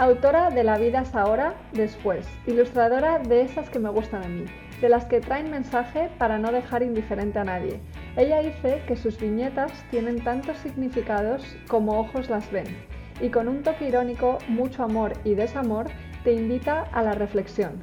Autora de La vida es ahora, después. Ilustradora de esas que me gustan a mí, de las que traen mensaje para no dejar indiferente a nadie. Ella dice que sus viñetas tienen tantos significados como ojos las ven. Y con un toque irónico, mucho amor y desamor, te invita a la reflexión.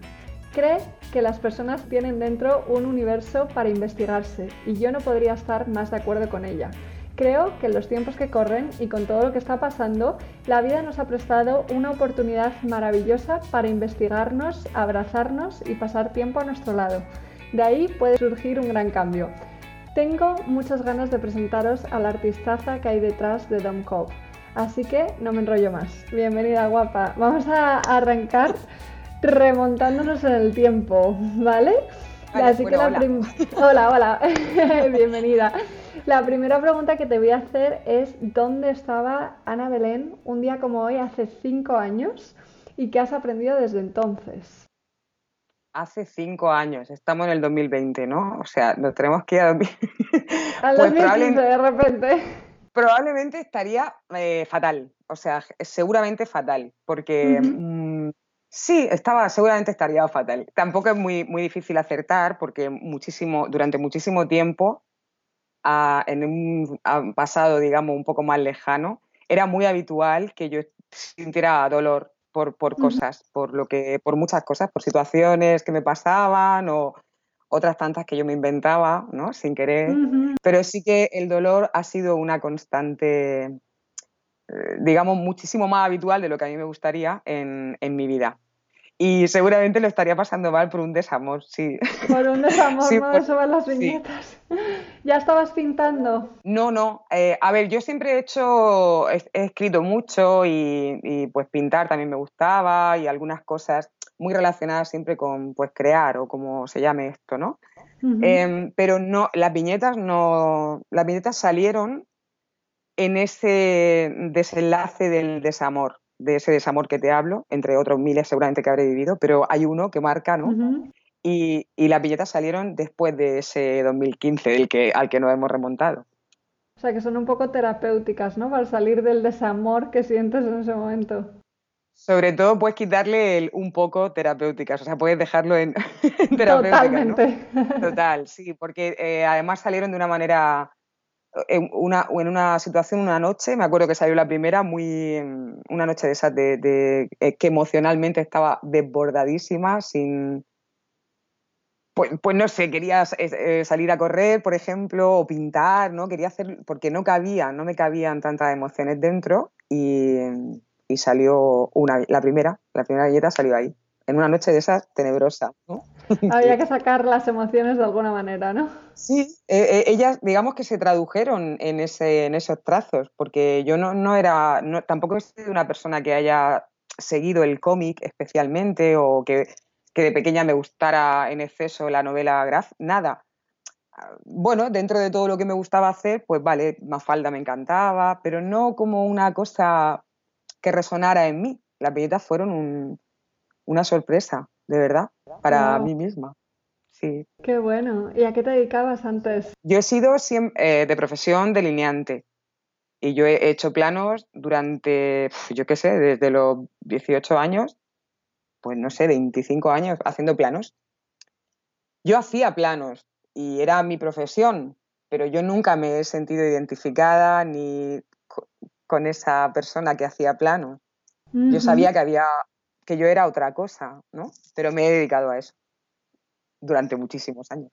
Cree que las personas tienen dentro un universo para investigarse y yo no podría estar más de acuerdo con ella. Creo que en los tiempos que corren y con todo lo que está pasando, la vida nos ha prestado una oportunidad maravillosa para investigarnos, abrazarnos y pasar tiempo a nuestro lado. De ahí puede surgir un gran cambio. Tengo muchas ganas de presentaros a la artistaza que hay detrás de Dom Cove, así que no me enrollo más. Bienvenida guapa. Vamos a arrancar remontándonos en el tiempo, ¿vale? así que la hola. hola, hola. Bienvenida. La primera pregunta que te voy a hacer es ¿dónde estaba Ana Belén un día como hoy hace cinco años y qué has aprendido desde entonces? Hace cinco años, estamos en el 2020, ¿no? O sea, nos tenemos que ir a Al 2015 pues de repente. Probablemente estaría eh, fatal, o sea, seguramente fatal, porque mm, sí, estaba, seguramente estaría fatal. Tampoco es muy, muy difícil acertar porque muchísimo, durante muchísimo tiempo en un pasado, digamos, un poco más lejano, era muy habitual que yo sintiera dolor por, por cosas, por lo que, por muchas cosas, por situaciones que me pasaban o otras tantas que yo me inventaba, ¿no? Sin querer. Pero sí que el dolor ha sido una constante, eh, digamos, muchísimo más habitual de lo que a mí me gustaría en, en mi vida. Y seguramente lo estaría pasando mal por un desamor, sí. Por un desamor, no eso van las viñetas. ¿Ya estabas pintando? No, no. Eh, a ver, yo siempre he hecho, he, escrito mucho y, pues pintar también me gustaba y algunas cosas muy relacionadas siempre con pues crear o como se llame esto, ¿no? Em, pero no, las viñetas no, las viñetas salieron en ese desenlace del desamor de ese desamor que te hablo, entre otros miles seguramente que habré vivido, pero hay uno que marca, ¿no? y, las billetas salieron después de ese 2015 del que, al que nos hemos remontado. O sea, que son un poco terapéuticas, ¿no? Para salir del desamor que sientes en ese momento. Sobre todo puedes quitarle un poco terapéuticas, o sea, puedes dejarlo en, Totalmente. Total, sí, porque eh, además salieron de una manera en una, en una situación, una noche, me acuerdo que salió la primera, muy una noche de esas de, eh, que emocionalmente estaba desbordadísima, sin pues, pues no sé, quería eh, salir a correr, por ejemplo, o pintar, ¿no? Quería hacer, porque no cabía, no me cabían tantas emociones dentro y, y salió una, la primera, la primera galleta salió ahí en una noche de esas tenebrosa. ¿no? Había que sacar las emociones de alguna manera, ¿no? Sí, eh, eh, ellas digamos que se tradujeron en, ese, en esos trazos, porque yo no, no era, no, tampoco he sido una persona que haya seguido el cómic especialmente o que, que, de pequeña me gustara en exceso la novela graf, nada. Bueno, dentro de todo lo que me gustaba hacer, pues vale, Mafalda me encantaba, pero no como una cosa que resonara en mí. Las billetas fueron un, una sorpresa, de verdad, para mí misma. Sí. Qué bueno. ¿Y a qué te dedicabas antes? Yo he sido eh, de profesión delineante y yo he hecho planos durante, yo qué sé, desde los 18 años, pues no sé, 25 años haciendo planos. Yo hacía planos y era mi profesión, pero yo nunca me he sentido identificada ni con esa persona que hacía planos. Yo sabía que había que yo era otra cosa, ¿no? Pero me he dedicado a eso durante muchísimos años.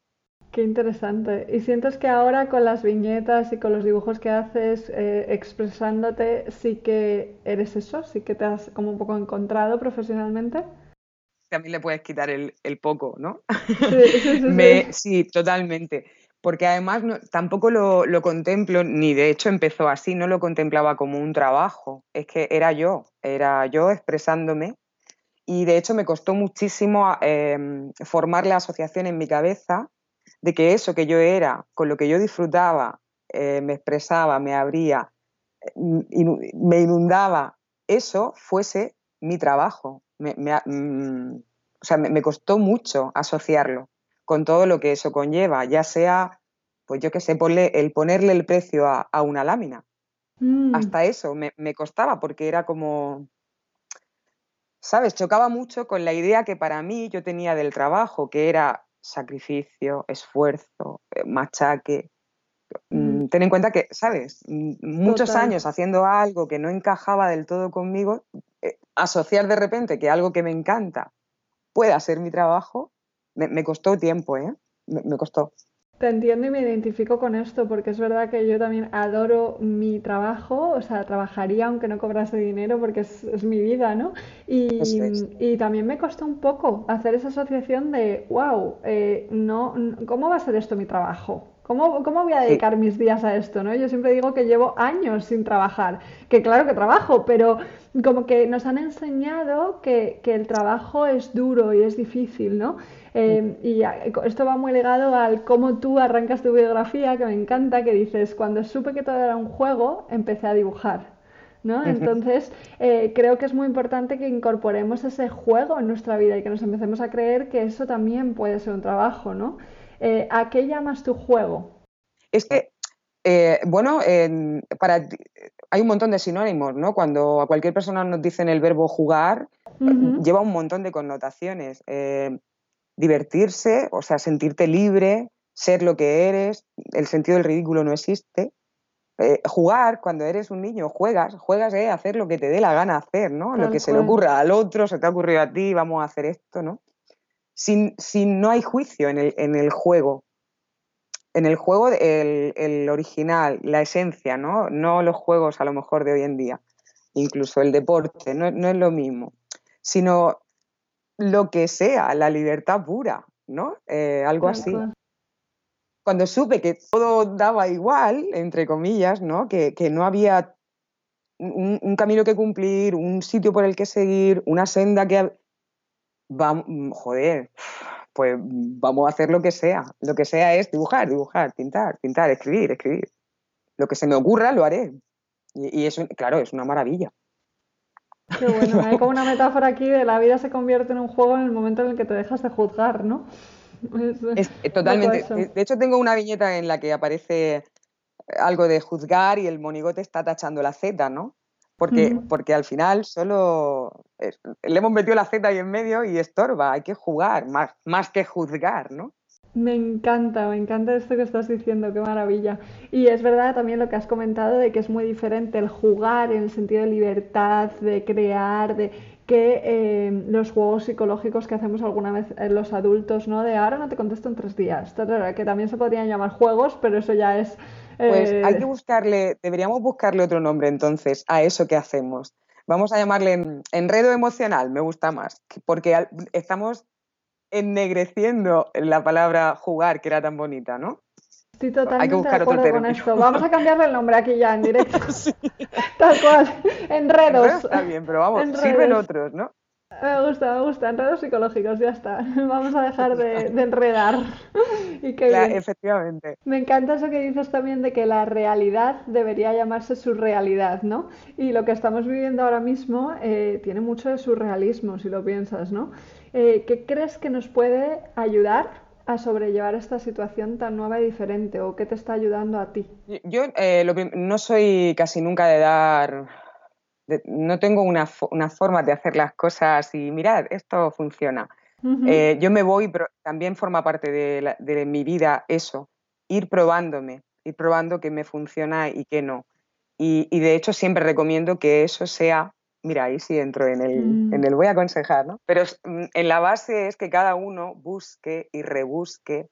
Qué interesante. ¿Y sientes que ahora con las viñetas y con los dibujos que haces, eh, expresándote, sí que eres eso? ¿Sí que te has como un poco encontrado profesionalmente? También le puedes quitar el, poco, ¿no? Sí, sí, sí, sí. totalmente. Porque además tampoco lo, lo, contemplo, ni de hecho empezó así, no lo contemplaba como un trabajo. Es que era yo, era yo expresándome Y de hecho me costó muchísimo em, formar la asociación en mi cabeza de que eso que yo era, con lo que yo disfrutaba, eh, me expresaba, me abría, mm, me inundaba, eso fuese mi trabajo. Mm, o sea, me, costó mucho asociarlo con todo lo que eso conlleva, ya sea, pues yo qué sé, el ponerle el precio a, una lámina. Mm. Hasta eso me, me costaba porque era como, ¿sabes? Chocaba mucho con la idea que para mí yo tenía del trabajo, que era sacrificio, esfuerzo, eh, machaque. Mm, ten en cuenta que, ¿sabes? Muchos años haciendo algo que no encajaba del todo conmigo, eh, asociar de repente que algo que me encanta pueda ser mi trabajo, me, costó tiempo, ¿eh? me costó. Te entiendo y me identifico con esto porque es verdad que yo también adoro mi trabajo, o sea, trabajaría aunque no cobrase dinero porque es, mi vida, ¿no? Y, también me costó un poco hacer esa asociación de, wow, eh, no, ¿cómo va a ser esto mi trabajo? ¿Cómo, ¿Cómo, voy a dedicar mis días a esto? ¿no? Yo siempre digo que llevo años sin trabajar, que claro que trabajo, pero como que nos han enseñado que, que el trabajo es duro y es difícil, ¿no? Em, y esto va muy ligado al cómo tú arrancas tu biografía, que me encanta, que dices, cuando supe que todo era un juego, empecé a dibujar. ¿no? Entonces, eh, creo que es muy importante que incorporemos ese juego en nuestra vida y que nos empecemos a creer que eso también puede ser un trabajo, ¿no? Eh, ¿A qué llamas tu juego? Es que, eh, bueno, para, hay un montón de sinónimos, ¿no? Cuando a cualquier persona nos dicen el verbo jugar, lleva un montón de connotaciones divertirse, o sea, sentirte libre, ser lo que eres, el sentido del ridículo no existe. Eh, jugar, cuando eres un niño, juegas, juegas a hacer lo que te dé la gana hacer, ¿no? lo que se le ocurra al otro, se te ha ocurrido a ti, vamos a hacer esto, ¿no? Sin, no hay juicio en el, en el juego. En el juego, el, el, original, la esencia, ¿no? No los juegos a lo mejor de hoy en día, incluso el deporte, no, no es lo mismo, sino lo que sea, la libertad pura, ¿no? Eh, algo así. Cuando supe que todo daba igual, entre comillas, ¿no? Que, no había un, camino que cumplir, un sitio por el que seguir, una senda que... Vamos, joder, pues vamos a hacer lo que sea. Lo que sea es dibujar, dibujar, pintar, pintar, escribir, escribir. Lo que se me ocurra lo haré. Y, y eso, claro, es una maravilla. Qué bueno, hay como una metáfora aquí de la vida se convierte en un juego en el momento en el que te dejas de juzgar, ¿no? Eh, totalmente. De hecho, tengo una viñeta en la que aparece algo de juzgar y el monigote está tachando la Z, ¿no? Porque, porque al final solo le hemos metido la Z ahí en medio y estorba, hay que jugar, más, más que juzgar, ¿no? Me encanta, me encanta esto que estás diciendo, qué maravilla. Y es verdad también lo que has comentado de que es muy diferente el jugar en el sentido de libertad, de crear, de que eh, los juegos psicológicos que hacemos alguna vez en los adultos, ¿no? De ahora no te contesto en tres días, que también se podrían llamar juegos, pero eso ya es... Pues hay que eh, buscarle, deberíamos buscarle otro nombre entonces a eso que hacemos. Vamos a llamarle enredo emocional, me gusta más, porque estamos ennegreciendo la palabra jugar, que era tan bonita, ¿no? Estoy totalmente de acuerdo con esto. Vamos a cambiarle el nombre aquí ya en directo. Tal cual. Enredos. está bien, pero vamos, sirven otros, ¿no? Me gusta, me gusta. Enredos psicológicos, ya está. Vamos a dejar de, enredar. y efectivamente. Me encanta eso que dices también de que la realidad debería llamarse surrealidad, ¿no? Y lo que estamos viviendo ahora mismo eh, tiene mucho de surrealismo, si lo piensas, ¿no? Eh, ¿Qué crees que nos puede ayudar a sobrellevar esta situación tan nueva y diferente o qué te está ayudando a ti? Yo eh, no soy casi nunca de dar, no tengo una, forma de hacer las cosas y mirad, esto funciona. Eh, yo me voy, pero también forma parte de, mi vida eso, ir probándome, ir probando qué me funciona y qué no. y de hecho siempre recomiendo que eso sea mira, ahí sí entro en el, mm. en el voy a aconsejar, ¿no? Pero mm, en la base es que cada uno busque y rebusque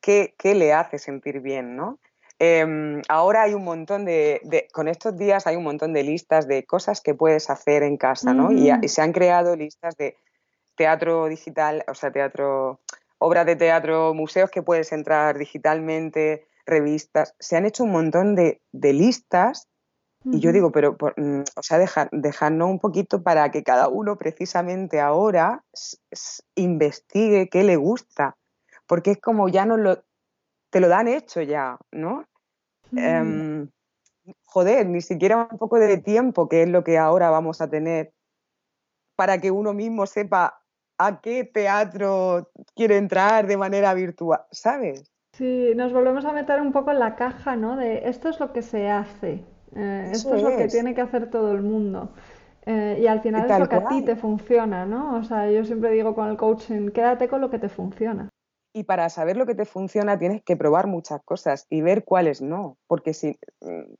qué, qué le hace sentir bien, ¿no? Em, ahora hay un montón de, con estos días hay un montón de listas de cosas que puedes hacer en casa, ¿no? y, y, se han creado listas de teatro digital, o sea, teatro, obras de teatro, museos que puedes entrar digitalmente, revistas. Se han hecho un montón de, de listas Y yo digo, pero, mm, o sea, dejar, dejarnos un poquito para que cada uno precisamente ahora investigue qué le gusta, porque es como ya no lo, te lo dan hecho ya, ¿no? Em, joder, ni siquiera un poco de tiempo, que es lo que ahora vamos a tener, para que uno mismo sepa a qué teatro quiere entrar de manera virtual, ¿sabes? Sí, nos volvemos a meter un poco en la caja, ¿no? De esto es lo que se hace, eh, esto es, lo que tiene que hacer todo el mundo. Eh, y al final es lo que a ti te funciona, ¿no? O sea, yo siempre digo con el coaching, quédate con lo que te funciona. Y para saber lo que te funciona tienes que probar muchas cosas y ver cuáles no, porque si, mm,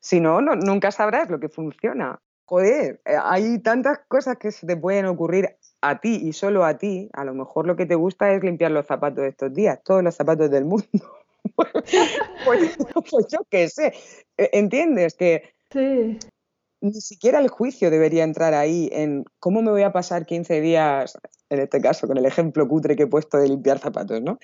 si no, no, nunca sabrás lo que funciona. Joder, eh, hay tantas cosas que se te pueden ocurrir a ti y solo a ti, a lo mejor lo que te gusta es limpiar los zapatos de estos días, todos los zapatos del mundo. pues, pues, yo qué sé, e, ¿entiendes? Que ni siquiera el juicio debería entrar ahí en cómo me voy a pasar 15 días, en este caso, con el ejemplo cutre que he puesto de limpiar zapatos, ¿no?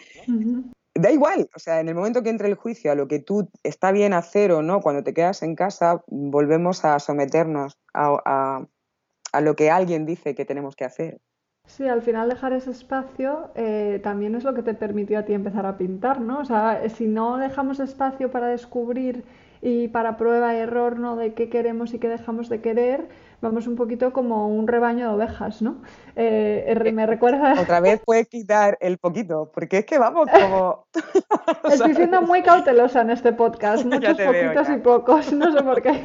Da igual, o sea, en el momento que entre el juicio a lo que tú está bien hacer o no, cuando te quedas en casa, volvemos a someternos a lo que alguien dice que tenemos que hacer. Sí, al final dejar ese espacio eh, también es lo que te permitió a ti empezar a pintar, ¿no? O sea, si no dejamos espacio para descubrir y para prueba y error, ¿no? De qué queremos y qué dejamos de querer, vamos un poquito como un rebaño de ovejas, ¿no? Eh, me recuerda... Otra vez puedes quitar el poquito, porque es que vamos como... Estoy siendo muy cautelosa en este podcast, muchos poquitos y pocos, no sé por qué.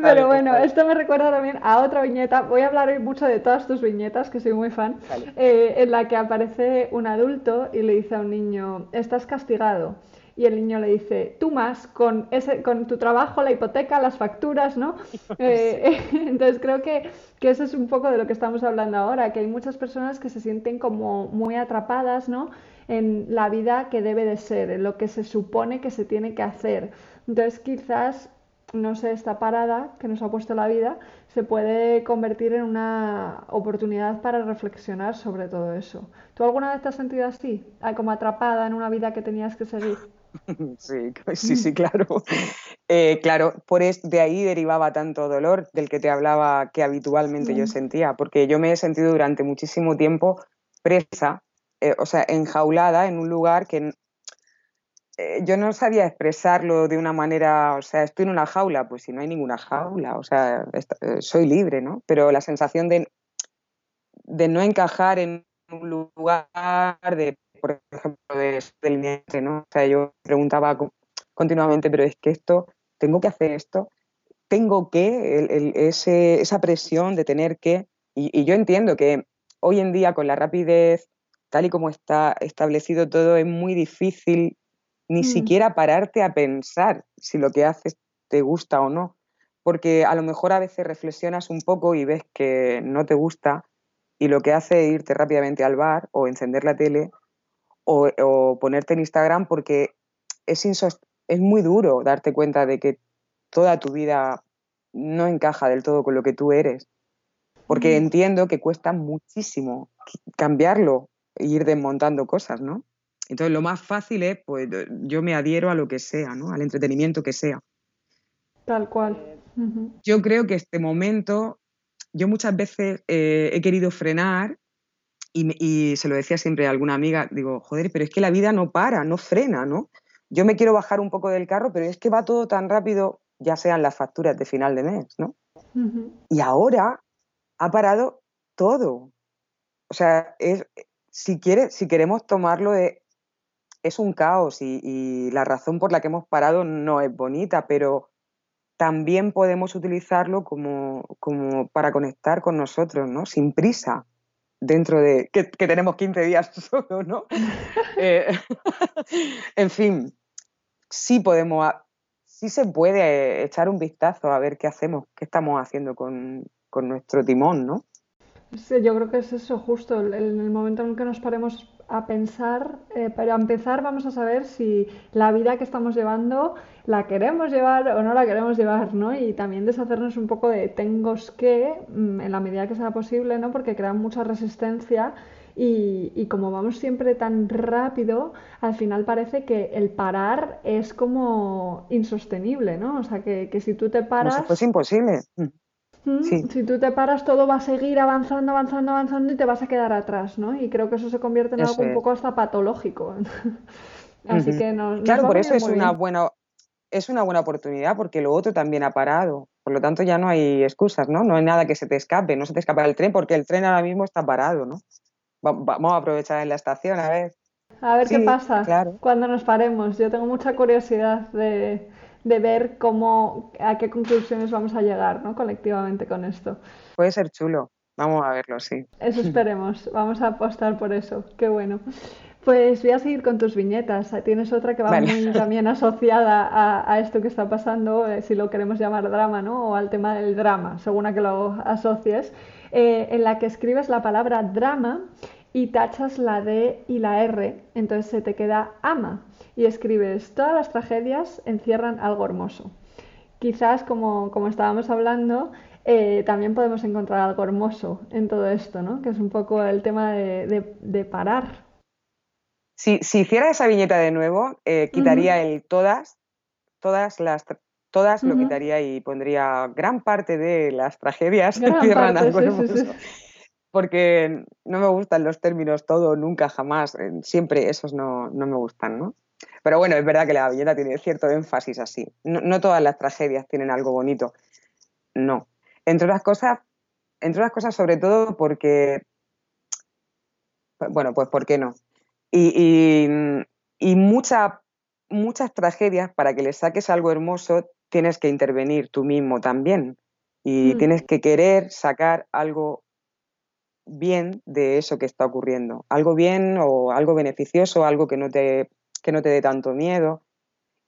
Pero bueno, esto me recuerda también a otra viñeta, voy a hablar hoy mucho de todas tus viñetas, que soy muy fan, eh, en la que aparece un adulto y le dice a un niño, estás castigado y el niño le dice, tú más con, ese, con tu trabajo, la hipoteca, las facturas, ¿no? Eh, entonces creo que, que, eso es un poco de lo que estamos hablando ahora, que hay muchas personas que se sienten como muy atrapadas, ¿no? En la vida que debe de ser, en lo que se supone que se tiene que hacer. Entonces quizás, no sé, esta parada que nos ha puesto la vida se puede convertir en una oportunidad para reflexionar sobre todo eso. ¿Tú alguna vez te has sentido así, como atrapada en una vida que tenías que seguir? Sí, sí, sí, claro. Eh, claro, por de ahí derivaba tanto dolor del que te hablaba que habitualmente yo sentía, porque yo me he sentido durante muchísimo tiempo presa, eh, o sea, enjaulada en un lugar que eh, yo no sabía expresarlo de una manera, o sea, estoy en una jaula, pues si no hay ninguna jaula, o sea, soy libre, ¿no? Pero la sensación de, de no encajar en un lugar, de por ejemplo, de delineante, ¿no? O sea, yo preguntaba continuamente, pero es que esto, tengo que hacer esto, tengo que, esa presión de tener que, y, yo entiendo que hoy en día con la rapidez, tal y como está establecido todo, es muy difícil ni mm. siquiera pararte a pensar si lo que haces te gusta o no, porque a lo mejor a veces reflexionas un poco y ves que no te gusta y lo que hace es irte rápidamente al bar o encender la tele o, ponerte en Instagram porque es, es muy duro darte cuenta de que toda tu vida no encaja del todo con lo que tú eres. Porque mm. entiendo que cuesta muchísimo cambiarlo e ir desmontando cosas, ¿no? Entonces lo más fácil es, pues yo me adhiero a lo que sea, ¿no? Al entretenimiento que sea. Tal cual. Yo creo que este momento, yo muchas veces eh, he querido frenar y, se lo decía siempre a alguna amiga, digo, joder, pero es que la vida no para, no frena, ¿no? Yo me quiero bajar un poco del carro, pero es que va todo tan rápido, ya sean las facturas de final de mes, ¿no? Y ahora ha parado todo. O sea, es, si, quiere, si queremos tomarlo, de, es un caos y, y, la razón por la que hemos parado no es bonita, pero también podemos utilizarlo como, como para conectar con nosotros, ¿no? Sin prisa dentro de que, tenemos 15 días solo, ¿no? Eh, en fin, sí podemos, sí se puede echar un vistazo a ver qué hacemos, qué estamos haciendo con, con nuestro timón, ¿no? Sí, yo creo que es eso justo, en el momento en el que nos paremos a pensar, eh, para empezar vamos a saber si la vida que estamos llevando la queremos llevar o no la queremos llevar, ¿no? Y también deshacernos un poco de tengo que, mm, en la medida que sea posible, ¿no? Porque crean mucha resistencia y, como vamos siempre tan rápido, al final parece que el parar es como insostenible, ¿no? O sea, que, si tú te paras... Pues es imposible. Si tú te paras, todo va a seguir avanzando, avanzando, avanzando y te vas a quedar atrás, ¿no? Y creo que eso se convierte en algo un poco hasta patológico. Así que nos, Claro, por eso es una buena es una buena oportunidad porque lo otro también ha parado. Por lo tanto, ya no hay excusas, ¿no? No hay nada que se te escape, no se te escapa el tren porque el tren ahora mismo está parado, ¿no? vamos a aprovechar en la estación, a ver. A ver qué pasa cuando nos paremos. Yo tengo mucha curiosidad de, de ver cómo, a qué conclusiones vamos a llegar, ¿no? Colectivamente con esto. Puede ser chulo. Vamos a verlo, sí. Eso esperemos. Vamos a apostar por eso. Qué bueno. Pues voy a seguir con tus viñetas. Tienes otra que va muy también asociada a, esto que está pasando, eh, si lo queremos llamar drama, ¿no? O al tema del drama, según a que lo asocies, eh, en la que escribes la palabra drama y tachas la D y la R, entonces se te queda ama y escribes todas las tragedias encierran algo hermoso. Quizás, como, como estábamos hablando, eh, también podemos encontrar algo hermoso en todo esto, ¿no? Que es un poco el tema de, parar. Si, si, hiciera esa viñeta de nuevo, eh, quitaría el todas, todas las todas lo quitaría y pondría gran parte de las tragedias que encierran algo hermoso porque no me gustan los términos todo, nunca, jamás, eh, siempre esos no, me gustan, ¿no? Pero bueno, es verdad que la viñeta tiene cierto énfasis así. No, todas las tragedias tienen algo bonito, no. Entre otras cosas, entre otras cosas sobre todo porque, bueno, pues ¿por qué no? Y, muchas tragedias, para que le saques algo hermoso, tienes que intervenir tú mismo también. Y mm. tienes que querer sacar algo bien de eso que está ocurriendo. Algo bien o algo beneficioso, algo que no te, que no te dé tanto miedo.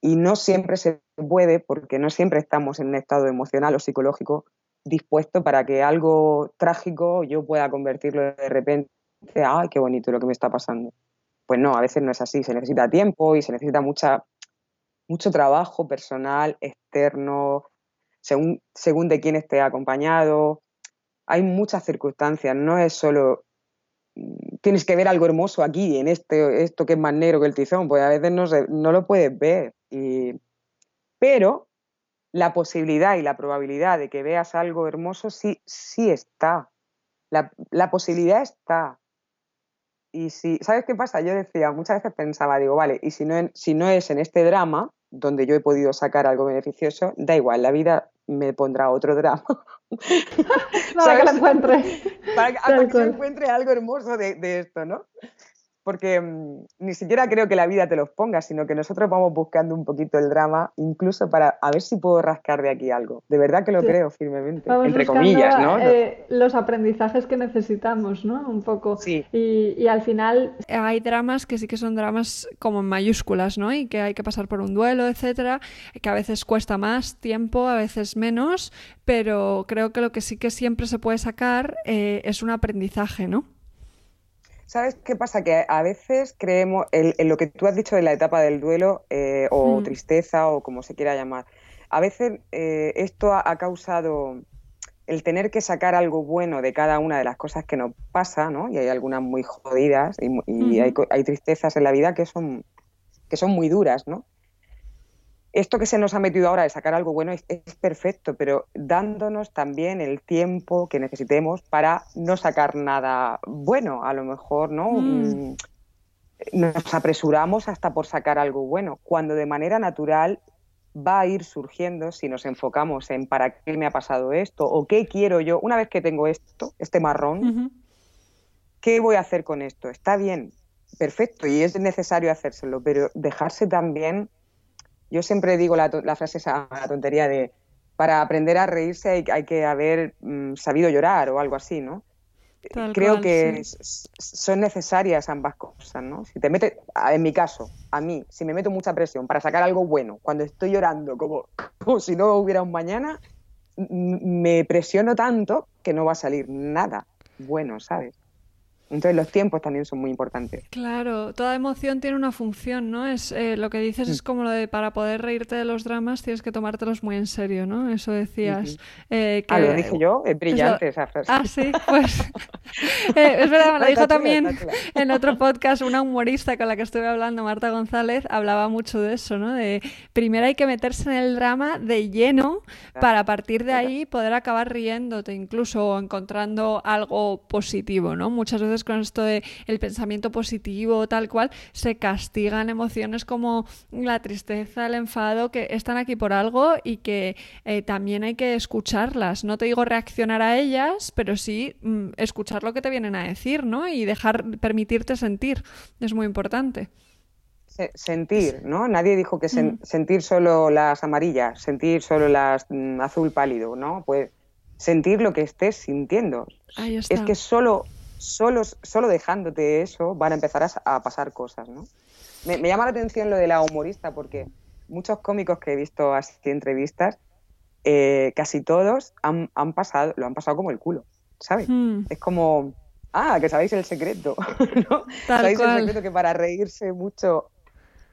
Y no siempre se puede, porque no siempre estamos en un estado emocional o psicológico dispuesto para que algo trágico yo pueda convertirlo de repente, ay, qué bonito lo que me está pasando. Pues no, a veces no es así, se necesita tiempo y se necesita mucha, mucho trabajo personal, externo, según, según de quién esté acompañado, hay muchas circunstancias, no es solo mm, tienes que ver algo hermoso aquí, en este, esto que es más negro que el tizón, pues a veces no, no lo puedes ver. pero la posibilidad y la probabilidad de que veas algo hermoso sí, sí está. La, la posibilidad está. Y si, ¿sabes qué pasa? Yo decía, muchas veces pensaba, digo, vale, y si no, si no es en este drama, donde yo he podido sacar algo beneficioso, da igual, la vida me pondrá otro drama. para que lo encuentre. Para que, se encuentre algo hermoso de, de esto, ¿no? Porque mm, ni siquiera creo que la vida te los ponga, sino que nosotros vamos buscando un poquito el drama, incluso para a ver si puedo rascar de aquí algo. De verdad que lo creo firmemente, entre comillas, ¿no? Eh, los aprendizajes que necesitamos, ¿no? Un poco. Sí. Y, al final hay dramas que sí que son dramas como en mayúsculas, ¿no? Y que hay que pasar por un duelo, etcétera, que a veces cuesta más tiempo, a veces menos, pero creo que lo que sí que siempre se puede sacar eh, es un aprendizaje, ¿no? ¿Sabes qué pasa? Que a veces creemos, en, lo que tú has dicho de la etapa del duelo eh, o hmm. tristeza o como se quiera llamar, a veces eh, esto ha, causado el tener que sacar algo bueno de cada una de las cosas que nos pasa, ¿no? Y hay algunas muy jodidas y, hay, hay, tristezas en la vida que son, que son muy duras, ¿no? Esto que se nos ha metido ahora de sacar algo bueno es, perfecto, pero dándonos también el tiempo que necesitemos para no sacar nada bueno. A lo mejor, ¿no? Mm. Mm, nos apresuramos hasta por sacar algo bueno, cuando de manera natural va a ir surgiendo si nos enfocamos en para qué me ha pasado esto o qué quiero yo. Una vez que tengo esto, este marrón, ¿qué voy a hacer con esto? Está bien, perfecto, y es necesario hacérselo, pero dejarse también yo siempre digo la, frase, esa la tontería de para aprender a reírse hay, que haber mm, sabido llorar o algo así, ¿no? Creo que son necesarias ambas cosas, ¿no? Si te metes, en mi caso, a mí, si me meto mucha presión para sacar algo bueno, cuando estoy llorando como, como si no hubiera un mañana, me presiono tanto que no va a salir nada bueno, ¿sabes? Entonces los tiempos también son muy importantes. Claro, toda emoción tiene una función, ¿no? Es eh, lo que dices es mm. como lo de para poder reírte de los dramas tienes que tomártelos muy en serio, ¿no? Eso decías. Eh, ah, lo dije yo, es brillante esa frase. Ah, sí, pues Eh, es verdad, me lo dijo también en otro podcast una humorista con la que estuve hablando, Marta González, hablaba mucho de eso, ¿no? De primero hay que meterse en el drama de lleno para a partir de ahí poder acabar riéndote incluso o encontrando algo positivo, ¿no? Muchas veces con esto de el pensamiento positivo, tal cual, se castigan emociones como la tristeza, el enfado, que están aquí por algo y que eh, también hay que escucharlas. No te digo reaccionar a ellas, pero sí mm, escuchar lo que te vienen a decir, ¿no? Y dejar, permitirte sentir. Es muy importante. sentir, ¿no? Nadie dijo que mm. sentir solo las amarillas, sentir solo las mm, azul pálido, ¿no? Pues sentir lo que estés sintiendo. Es que solo, solo, solo dejándote eso van a empezar a, pasar cosas, ¿no? Me, llama la atención lo de la humorista porque muchos cómicos que he visto así entrevistas, eh, casi todos han, pasado, lo han pasado como el culo, ¿sabes? Hmm. Es como, ah, que sabéis el secreto, ¿no? sabéis el secreto que para reírse mucho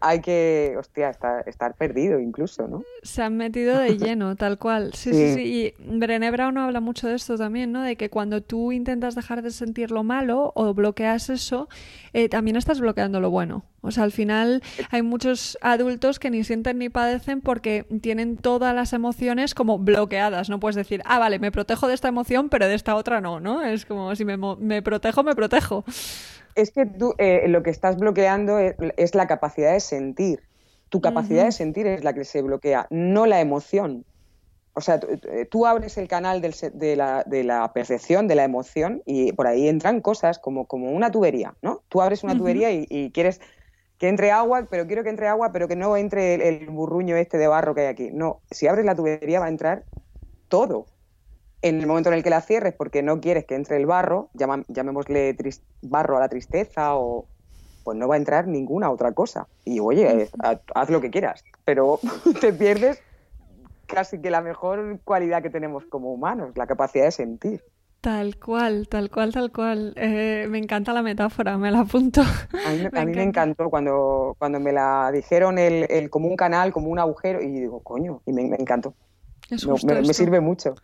hay que, hostia, estar, perdido incluso, ¿no? Se han metido de lleno, tal cual. Sí, sí, sí, Y Brené Brown habla mucho de esto también, ¿no? De que cuando tú intentas dejar de sentir lo malo o bloqueas eso, eh, también estás bloqueando lo bueno. O sea, al final hay muchos adultos que ni sienten ni padecen porque tienen todas las emociones como bloqueadas. No puedes decir, ah, vale, me protejo de esta emoción, pero de esta otra no, ¿no? Es como si me, me protejo, me protejo es que tú eh, lo que estás bloqueando es, la capacidad de sentir. Tu capacidad de sentir es la que se bloquea, no la emoción. O sea, tú, abres el canal de, la, percepción, de la emoción, y por ahí entran cosas como, como una tubería, ¿no? Tú abres una tubería y, quieres que entre agua, pero quiero que entre agua, pero que no entre el, el burruño este de barro que hay aquí. No, si abres la tubería va a entrar todo en el momento en el que la cierres porque no quieres que entre el barro, llamémosle barro a la tristeza o pues no va a entrar ninguna otra cosa. Y oye, haz, lo que quieras, pero te pierdes casi que la mejor cualidad que tenemos como humanos, la capacidad de sentir. Tal cual, tal cual, tal cual. Eh, me encanta la metáfora, me la apunto. A mí me, encantó cuando, cuando me la dijeron el, como un canal, como un agujero, y digo, coño, y me, encantó. me, sirve mucho.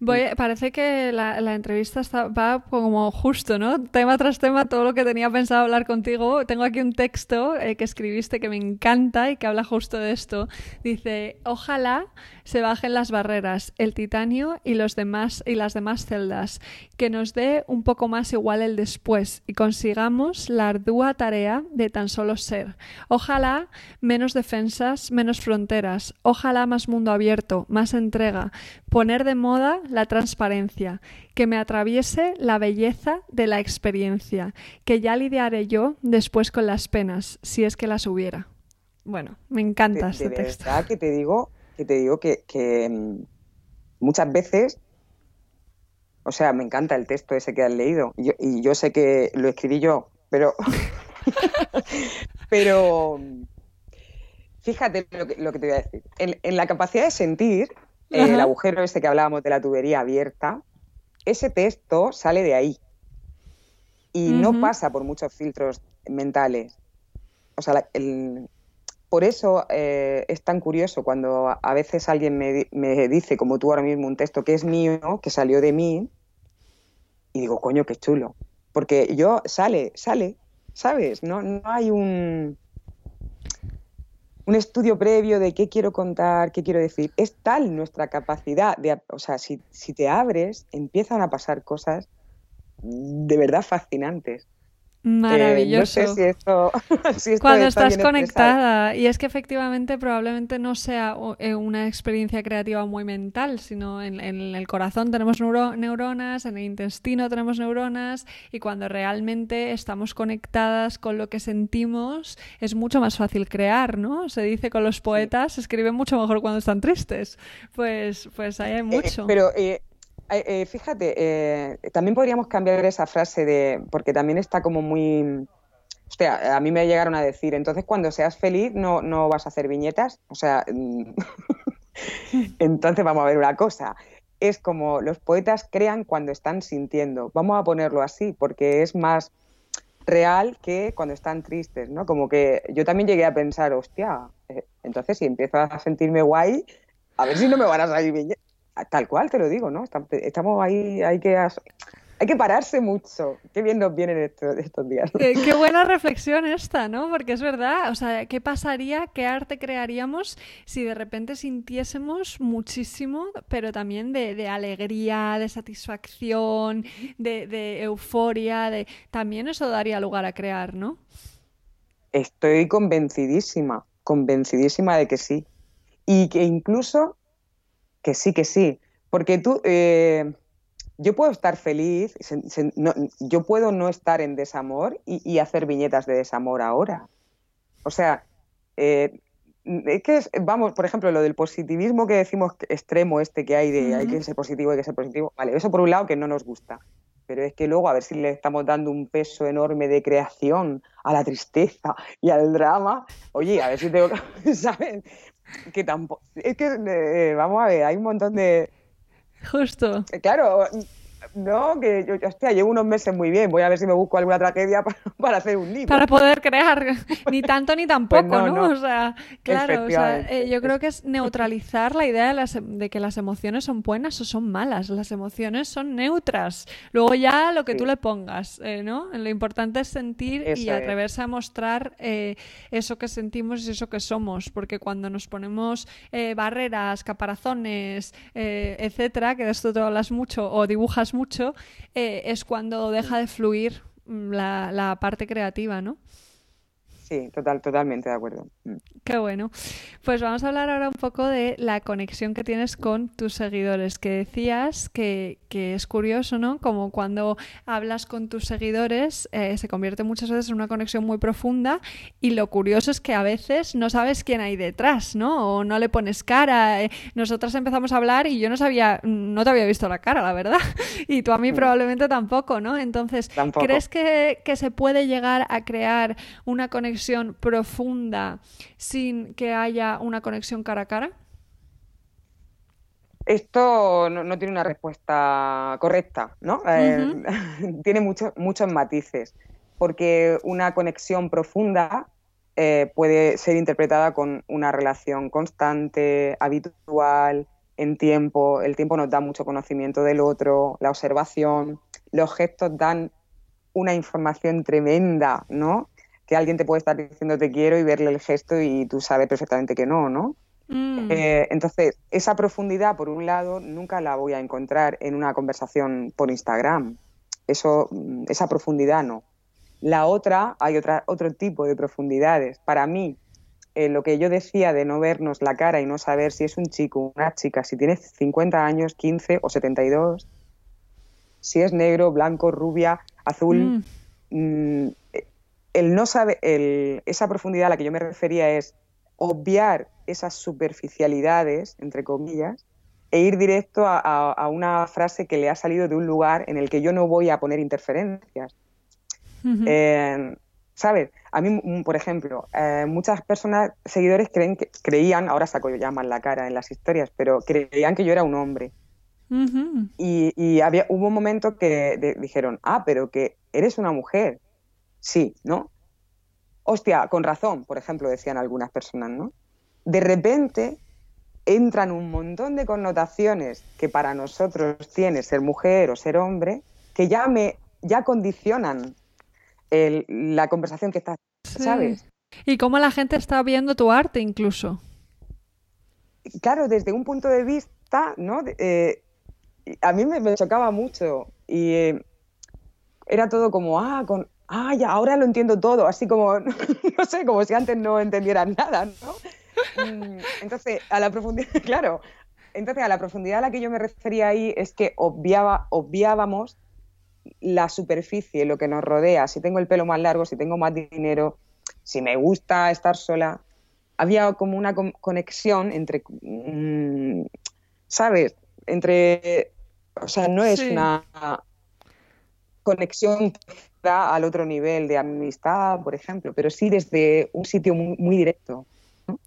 Voy, parece que la, entrevista va como justo, ¿no? Tema tras tema, todo lo que tenía pensado hablar contigo. Tengo aquí un texto eh, que escribiste que me encanta y que habla justo de esto. Dice, ojalá se bajen las barreras, el titanio y, los demás, y las demás celdas, que nos dé un poco más igual el después y consigamos la ardua tarea de tan solo ser. Ojalá menos defensas, menos fronteras. Ojalá más mundo abierto, más entrega. Poner de moda la transparencia, que me atraviese la belleza de la experiencia, que ya lidiaré yo después con las penas, si es que las hubiera. Bueno, me encanta este texto. que te digo que te digo que, mm, muchas veces, o sea, me encanta el texto ese que has leído y yo sé que lo escribí yo, pero pero fíjate lo que, lo que, te voy a decir. en la capacidad de sentir, el agujero ese que hablábamos de la tubería abierta, ese texto sale de ahí y no pasa por muchos filtros mentales. O sea, por eso eh, es tan curioso cuando a veces alguien me, dice, como tú ahora mismo, un texto que es mío, que salió de mí, y digo, coño, qué chulo. Porque yo sale, sale, ¿sabes? No, no hay un un estudio previo de qué quiero contar, qué quiero decir. Es tal nuestra capacidad de, o sea, si, si te abres, empiezan a pasar cosas de verdad fascinantes. Maravilloso. Eh, no sé si esto, Cuando estás conectada. Y es que efectivamente probablemente no sea eh, una experiencia creativa muy mental, sino en, el corazón tenemos neuronas, en el intestino tenemos neuronas y cuando realmente estamos conectadas con lo que sentimos es mucho más fácil crear, ¿no? Se dice con los poetas, escriben mucho mejor cuando están tristes. Pues, pues ahí hay eh, mucho. pero eh, fíjate, eh, también podríamos cambiar esa frase de, porque también está como muy, hostia, a mí me llegaron a decir, entonces cuando seas feliz no, no vas a hacer viñetas, o sea, mm, entonces vamos a ver una cosa, es como los poetas crean cuando están sintiendo, vamos a ponerlo así, porque es más real que cuando están tristes, ¿no? Como que yo también llegué a pensar, hostia, eh, entonces si empiezo a sentirme guay, a ver si no me van a salir viñetas tal cual te lo digo, ¿no? Estamos ahí, hay que... hay que pararse mucho. Qué bien nos vienen estos, estos días. qué buena reflexión esta, ¿no? Porque es verdad, o sea, ¿qué pasaría, qué arte crearíamos si de repente sintiésemos muchísimo, pero también de, alegría, de satisfacción, de, de euforia, de... también eso daría lugar a crear, ¿no? Estoy convencidísima, convencidísima de que sí. Y que incluso, que sí, que sí. Porque tú, eh, yo puedo estar feliz, yo puedo no estar en desamor y, hacer viñetas de desamor ahora. O sea, eh, es que, vamos, por ejemplo, lo del positivismo que decimos extremo este que hay de hay que ser positivo, hay que ser positivo. Vale, eso por un lado que no nos gusta. Pero es que luego a ver si le estamos dando un peso enorme de creación a la tristeza y al drama. Oye, a ver si tengo ¿sabes? Que tampoco. Es que, eh, vamos a ver, hay un montón de, Justo. Claro, no, que yo, hostia, llevo unos meses muy bien, voy a ver si me busco alguna tragedia para, hacer un libro. Para poder crear, ni tanto ni tampoco, pues no, O sea, claro, o sea, eh, yo creo que es neutralizar la idea de, que las emociones son buenas o son malas. Las emociones son neutras. Luego ya lo que tú le pongas, eh, ¿no? Lo importante es sentir y atreverse a mostrar eh, eso que sentimos y eso que somos, porque cuando nos ponemos barreras, caparazones, etcétera, que de esto te hablas mucho o dibujas mucho, eh, es cuando deja de fluir mm, la, la parte creativa, ¿no? Sí, total, totalmente de acuerdo. Mm. Qué bueno. Pues vamos a hablar ahora un poco de la conexión que tienes con tus seguidores, que decías que, es curioso, ¿no? Como cuando hablas con tus seguidores eh, se convierte muchas veces en una conexión muy profunda y lo curioso es que a veces no sabes quién hay detrás, ¿no? O no le pones cara. Eh, nosotras empezamos a hablar y yo no sabía, no te había visto la cara, la verdad. Y tú a mí mm. probablemente tampoco, ¿no? Entonces, ¿crees que, que se puede llegar a crear una conexión profunda sin que haya una conexión cara a cara? Esto no, tiene una respuesta correcta, ¿no? Eh, tiene muchos matices, porque una conexión profunda eh, puede ser interpretada con una relación constante, habitual, en tiempo. El tiempo nos da mucho conocimiento del otro, la observación, los gestos dan una información tremenda, ¿no? Que alguien te puede estar diciendo te quiero y verle el gesto y tú sabes perfectamente que no, ¿no? Mm. Eh, entonces, esa profundidad, por un lado, nunca la voy a encontrar en una conversación por Instagram. Eso, mm, esa profundidad no. La otra, hay otra, otro tipo de profundidades. Para mí, eh, lo que yo decía de no vernos la cara y no saber si es un chico una chica, si tiene 50 años, 15 o 72, si es negro, blanco, rubia, azul, mm el no sabe, esa profundidad a la que yo me refería es obviar esas superficialidades, entre comillas, e ir directo a, una frase que le ha salido de un lugar en el que yo no voy a poner interferencias. Eh, ¿Sabes? A mí, mm, por ejemplo, eh, muchas personas, seguidores creen que, creían, ahora saco yo ya más la cara en las historias, pero creían que yo era un hombre. y, había, hubo un momento que dijeron, ah, pero que eres una mujer sí, ¿no? Hostia, con razón, por ejemplo, decían algunas personas, ¿no? De repente entran un montón de connotaciones que para nosotros tiene ser mujer o ser hombre, que ya me ya condicionan la conversación que estás, ¿sabes? Y cómo la gente está viendo tu arte incluso. Claro, desde un punto de vista, ¿no? Eh, a mí me, chocaba mucho y eh, era todo como, ah, con, ah, ya, ahora lo entiendo todo, así como, no sé, como si antes no entendieran nada, ¿no? Mm, entonces, a la profundidad, claro, entonces a la profundidad a la que yo me refería ahí es que obviaba, obviábamos la superficie, lo que nos rodea, si tengo el pelo más largo, si tengo más dinero, si me gusta estar sola, había como una conexión entre, mm, ¿sabes? Entre, o sea, no es una conexión al otro nivel de amistad, por ejemplo, pero sí desde un sitio muy, directo.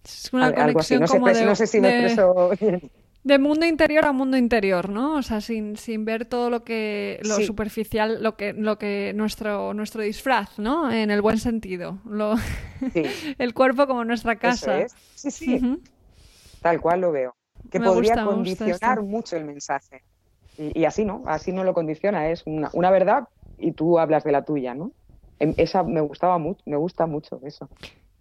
Es una conexión como de, no sé si expreso De mundo interior a mundo interior, ¿no? O sea, sin, sin ver todo lo que lo superficial, lo que lo que nuestro nuestro disfraz, ¿no? En el buen sentido. Lo, el cuerpo como nuestra casa. Sí, sí. Tal cual lo veo. Que podría condicionar mucho el mensaje. Y, así, ¿no? Así no lo condiciona, es una, una verdad y tú hablas de la tuya, ¿no? Em, esa me gustaba mucho, me gusta mucho eso.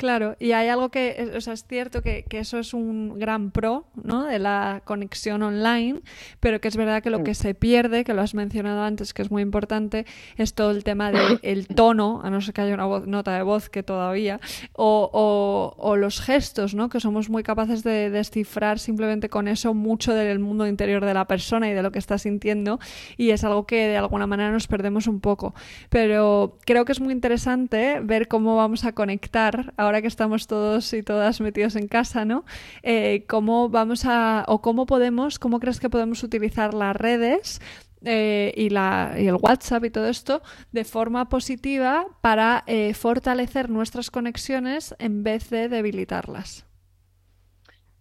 Claro, y hay algo que, o sea, es cierto que, eso es un gran pro, ¿no? De la conexión online, pero que es verdad que lo que se pierde, que lo has mencionado antes, que es muy importante, es todo el tema del tono, a no ser que haya una nota de voz que todavía, o, o, los gestos, ¿no? Que somos muy capaces de descifrar simplemente con eso mucho del mundo interior de la persona y de lo que está sintiendo, y es algo que de alguna manera nos perdemos un poco. Pero creo que es muy interesante ver cómo vamos a conectar ahora que estamos todos y todas metidos en casa, ¿no? Eh, ¿Cómo vamos a, o cómo podemos, cómo crees que podemos utilizar las redes eh, y, la, y, el WhatsApp y todo esto de forma positiva para eh, fortalecer nuestras conexiones en vez de debilitarlas.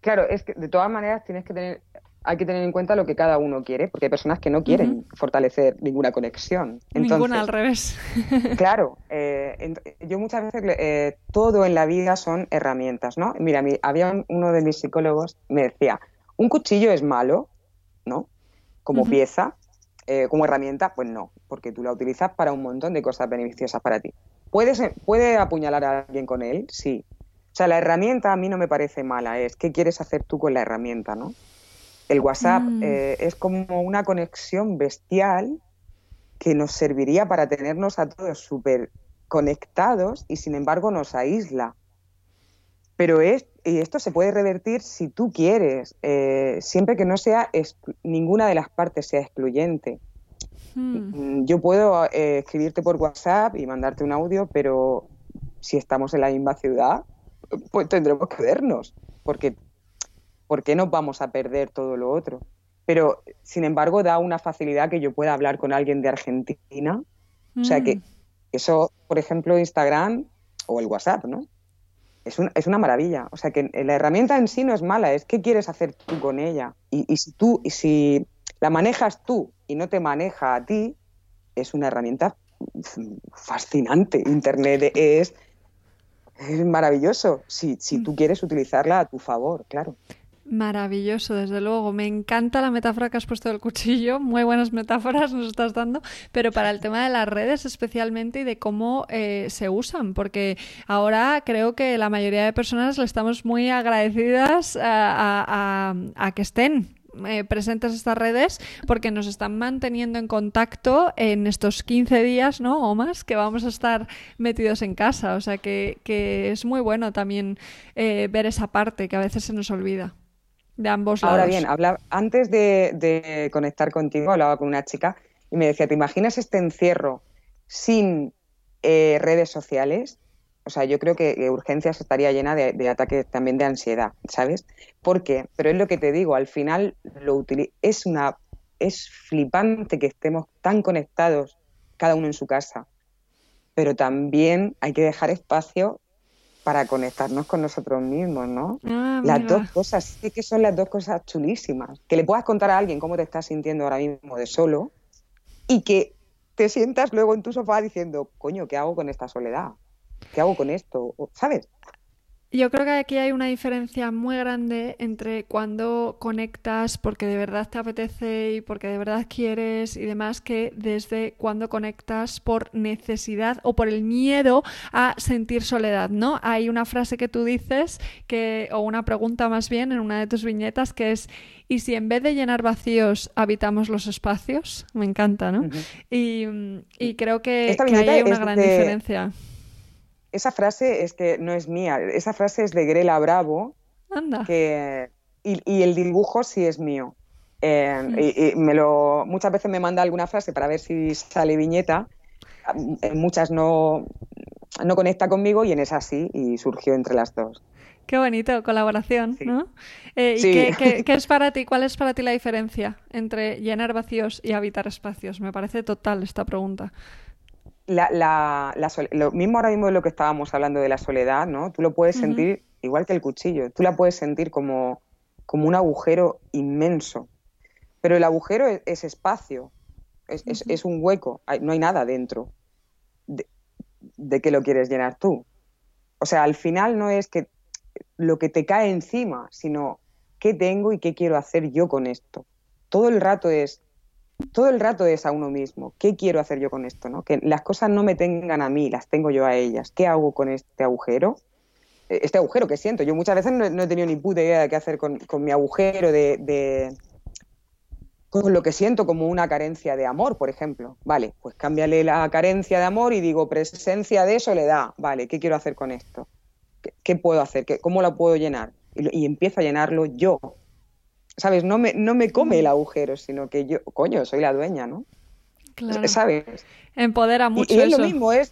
Claro, es que de todas maneras tienes que tener hay que tener en cuenta lo que cada uno quiere, porque hay personas que no quieren fortalecer ninguna conexión. Ninguna al revés. claro, eh, yo muchas veces eh, todo en la vida son herramientas, ¿no? Mira, había uno de mis psicólogos me decía, un cuchillo es malo, ¿no? Como pieza, eh, como herramienta, pues no, porque tú la utilizas para un montón de cosas beneficiosas para ti. ¿Puedes, ¿Puede apuñalar a alguien con él? Sí. O sea, la herramienta a mí no me parece mala, es qué quieres hacer tú con la herramienta, ¿no? El WhatsApp mm. eh, es como una conexión bestial que nos serviría para tenernos a todos súper conectados y sin embargo nos aísla. Pero es, y esto se puede revertir si tú quieres, eh, siempre que no sea ninguna de las partes sea excluyente. Hmm. Yo puedo eh, escribirte por WhatsApp y mandarte un audio, pero si estamos en la misma ciudad, pues tendremos que vernos, porque ¿por qué nos vamos a perder todo lo otro? Pero, sin embargo, da una facilidad que yo pueda hablar con alguien de Argentina. O sea que mm. eso, por ejemplo, Instagram o el WhatsApp, ¿no? Es, es, una maravilla. O sea que la herramienta en sí no es mala, es qué quieres hacer tú con ella. Y, si tú, y si la manejas tú y no te maneja a ti, es una herramienta fascinante. Internet es, es maravilloso si, si tú mm. quieres utilizarla a tu favor, claro. Maravilloso, desde luego. Me encanta la metáfora que has puesto del cuchillo. Muy buenas metáforas nos estás dando. Pero para el tema de las redes especialmente y de cómo eh, se usan, porque ahora creo que la mayoría de personas le estamos muy agradecidas a, que estén eh, presentes estas redes porque nos están manteniendo en contacto en estos 15 días ¿no? o más que vamos a estar metidos en casa. O sea que, es muy bueno también eh, ver esa parte que a veces se nos olvida de ambos lados. Ahora bien, antes de, conectar contigo, hablaba con una chica y me decía, ¿te imaginas este encierro sin eh, redes sociales? O sea, yo creo que, Urgencias estaría llena de, ataques también de ansiedad, ¿sabes? ¿Por qué? Pero es lo que te digo, al final lo es una es flipante que estemos tan conectados cada uno en su casa, pero también hay que dejar espacio para conectarnos con nosotros mismos, ¿no? Ah, las dos cosas, sí que son las dos cosas chulísimas. Que le puedas contar a alguien cómo te estás sintiendo ahora mismo de solo y que te sientas luego en tu sofá diciendo, coño, ¿qué hago con esta soledad? ¿Qué hago con esto? ¿Sabes? Yo creo que aquí hay una diferencia muy grande entre cuando conectas porque de verdad te apetece y porque de verdad quieres y demás, que desde cuando conectas por necesidad o por el miedo a sentir soledad, ¿no? Hay una frase que tú dices que, o una pregunta más bien en una de tus viñetas que es ¿y si en vez de llenar vacíos habitamos los espacios? Me encanta, ¿no? y, creo que, hay una gran diferencia esa frase es que no es mía, esa frase es de Grela Bravo. Anda. y, el dibujo sí es mío. Eh, mm. y, me lo, muchas veces me manda alguna frase para ver si sale viñeta. muchas no, no conecta conmigo y en esa sí, y surgió entre las dos. Qué bonito, colaboración, ¿no? Eh, ¿y qué, es para ti? ¿Cuál es para ti la diferencia entre llenar vacíos y habitar espacios? Me parece total esta pregunta la, lo mismo ahora mismo de lo que estábamos hablando de la soledad, ¿no? Tú lo puedes sentir igual que el cuchillo, tú la puedes sentir como, como un agujero inmenso, pero el agujero es, espacio, es, un hueco, no hay nada dentro de, de, que lo quieres llenar tú. O sea, al final no es que lo que te cae encima, sino qué tengo y qué quiero hacer yo con esto. Todo el rato es todo el rato es a uno mismo. ¿Qué quiero hacer yo con esto? Que las cosas no me tengan a mí, las tengo yo a ellas. ¿Qué hago con este agujero? E, este agujero que siento. Yo muchas veces no, he tenido ni puta idea de qué hacer con, mi agujero, de, con lo que siento como una carencia de amor, por ejemplo. Vale, pues cámbiale la carencia de amor y digo presencia de soledad. Vale, ¿qué quiero hacer con esto? ¿Qué, puedo hacer? ¿Cómo la puedo llenar? Y, y empiezo a llenarlo yo, ¿sabes? No me, no me come el agujero, sino que yo, coño, soy la dueña, ¿no? Claro. ¿Sabes? Empodera mucho. Y, es lo mismo, es,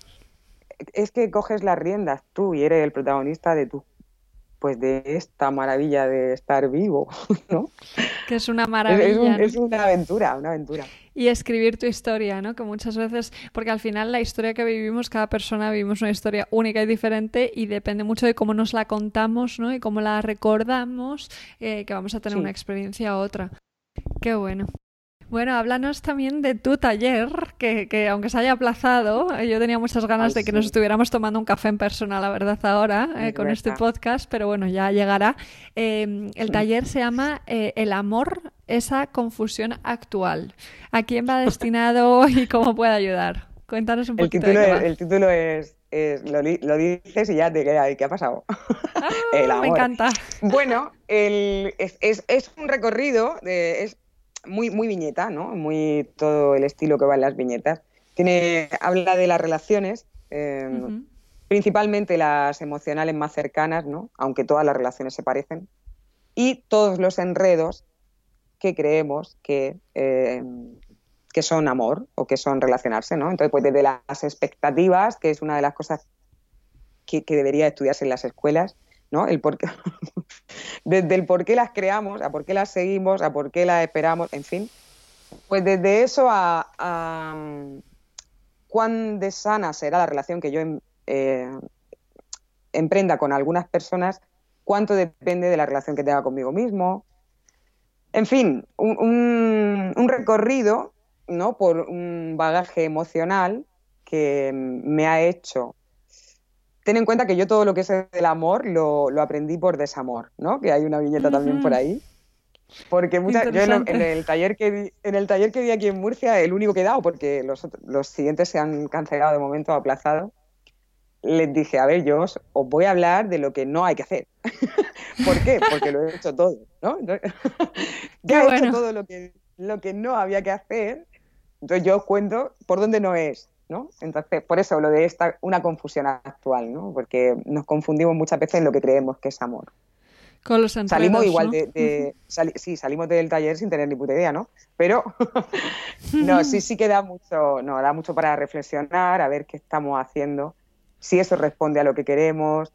es que coges las riendas tú y eres el protagonista de tú. Pues de esta maravilla de estar vivo, ¿no? Que es una maravilla. es una aventura, una aventura y escribir tu historia, ¿no? Que muchas veces, porque al final la historia que vivimos, cada persona vivimos una historia única y diferente y depende mucho de cómo nos la contamos, ¿no? Y cómo la recordamos, eh, que vamos a tener una experiencia u otra. Qué bueno. Bueno, háblanos también de tu taller, que, que, aunque se haya aplazado, eh, yo tenía muchas ganas de que nos estuviéramos tomando un café en persona, la verdad, ahora, eh, con este podcast, pero bueno, ya llegará. Em, el taller se llama El amor, esa confusión actual. ¿A quién va destinado y cómo puede ayudar? Cuéntanos un poquito. El título, es, el título es, lo, dices y ya te queda, ¿qué ha pasado? Ah, me encanta. Bueno, el, es, es, un recorrido, de, es muy, muy viñeta, ¿no? Muy todo el estilo que va en las viñetas. Tiene, habla de las relaciones, em, principalmente las emocionales más cercanas, ¿no? Aunque todas las relaciones se parecen. Y todos los enredos que creemos que, em, que son amor o que son relacionarse, ¿no? Entonces, pues desde las expectativas, que es una de las cosas que, que debería estudiarse en las escuelas, ¿no? El por qué, desde el por qué las creamos, a por qué las seguimos, a por qué las esperamos, en fin. Pues desde eso a, cuán de sana será la relación que yo em, eh, emprenda con algunas personas, cuánto depende de la relación que tenga conmigo mismo. En fin, un, un recorrido ¿no? por un bagaje emocional que me ha hecho ten en cuenta que yo todo lo que sé del amor lo, aprendí por desamor, ¿no? Que hay una viñeta también por ahí. Porque muchas, yo en, el taller que vi, en el taller que vi aquí en Murcia, el único que he dado, porque los, los siguientes se han cancelado de momento, aplazado, les dije, a ver, yo os, voy a hablar de lo que no hay que hacer. ¿Por qué? Porque lo he hecho todo, ¿no? ya he hecho todo lo que, lo que no había que hacer, entonces yo os cuento por dónde no es. ¿No? Entonces, por eso lo de esta, una confusión actual, ¿no? Porque nos confundimos muchas veces en lo que creemos que es amor. Con los Salimos igual de... sí, salimos del taller sin tener ni puta idea, ¿no? Pero no, sí, sí que da mucho, no, da mucho para reflexionar, a ver qué estamos haciendo, si eso responde a lo que queremos.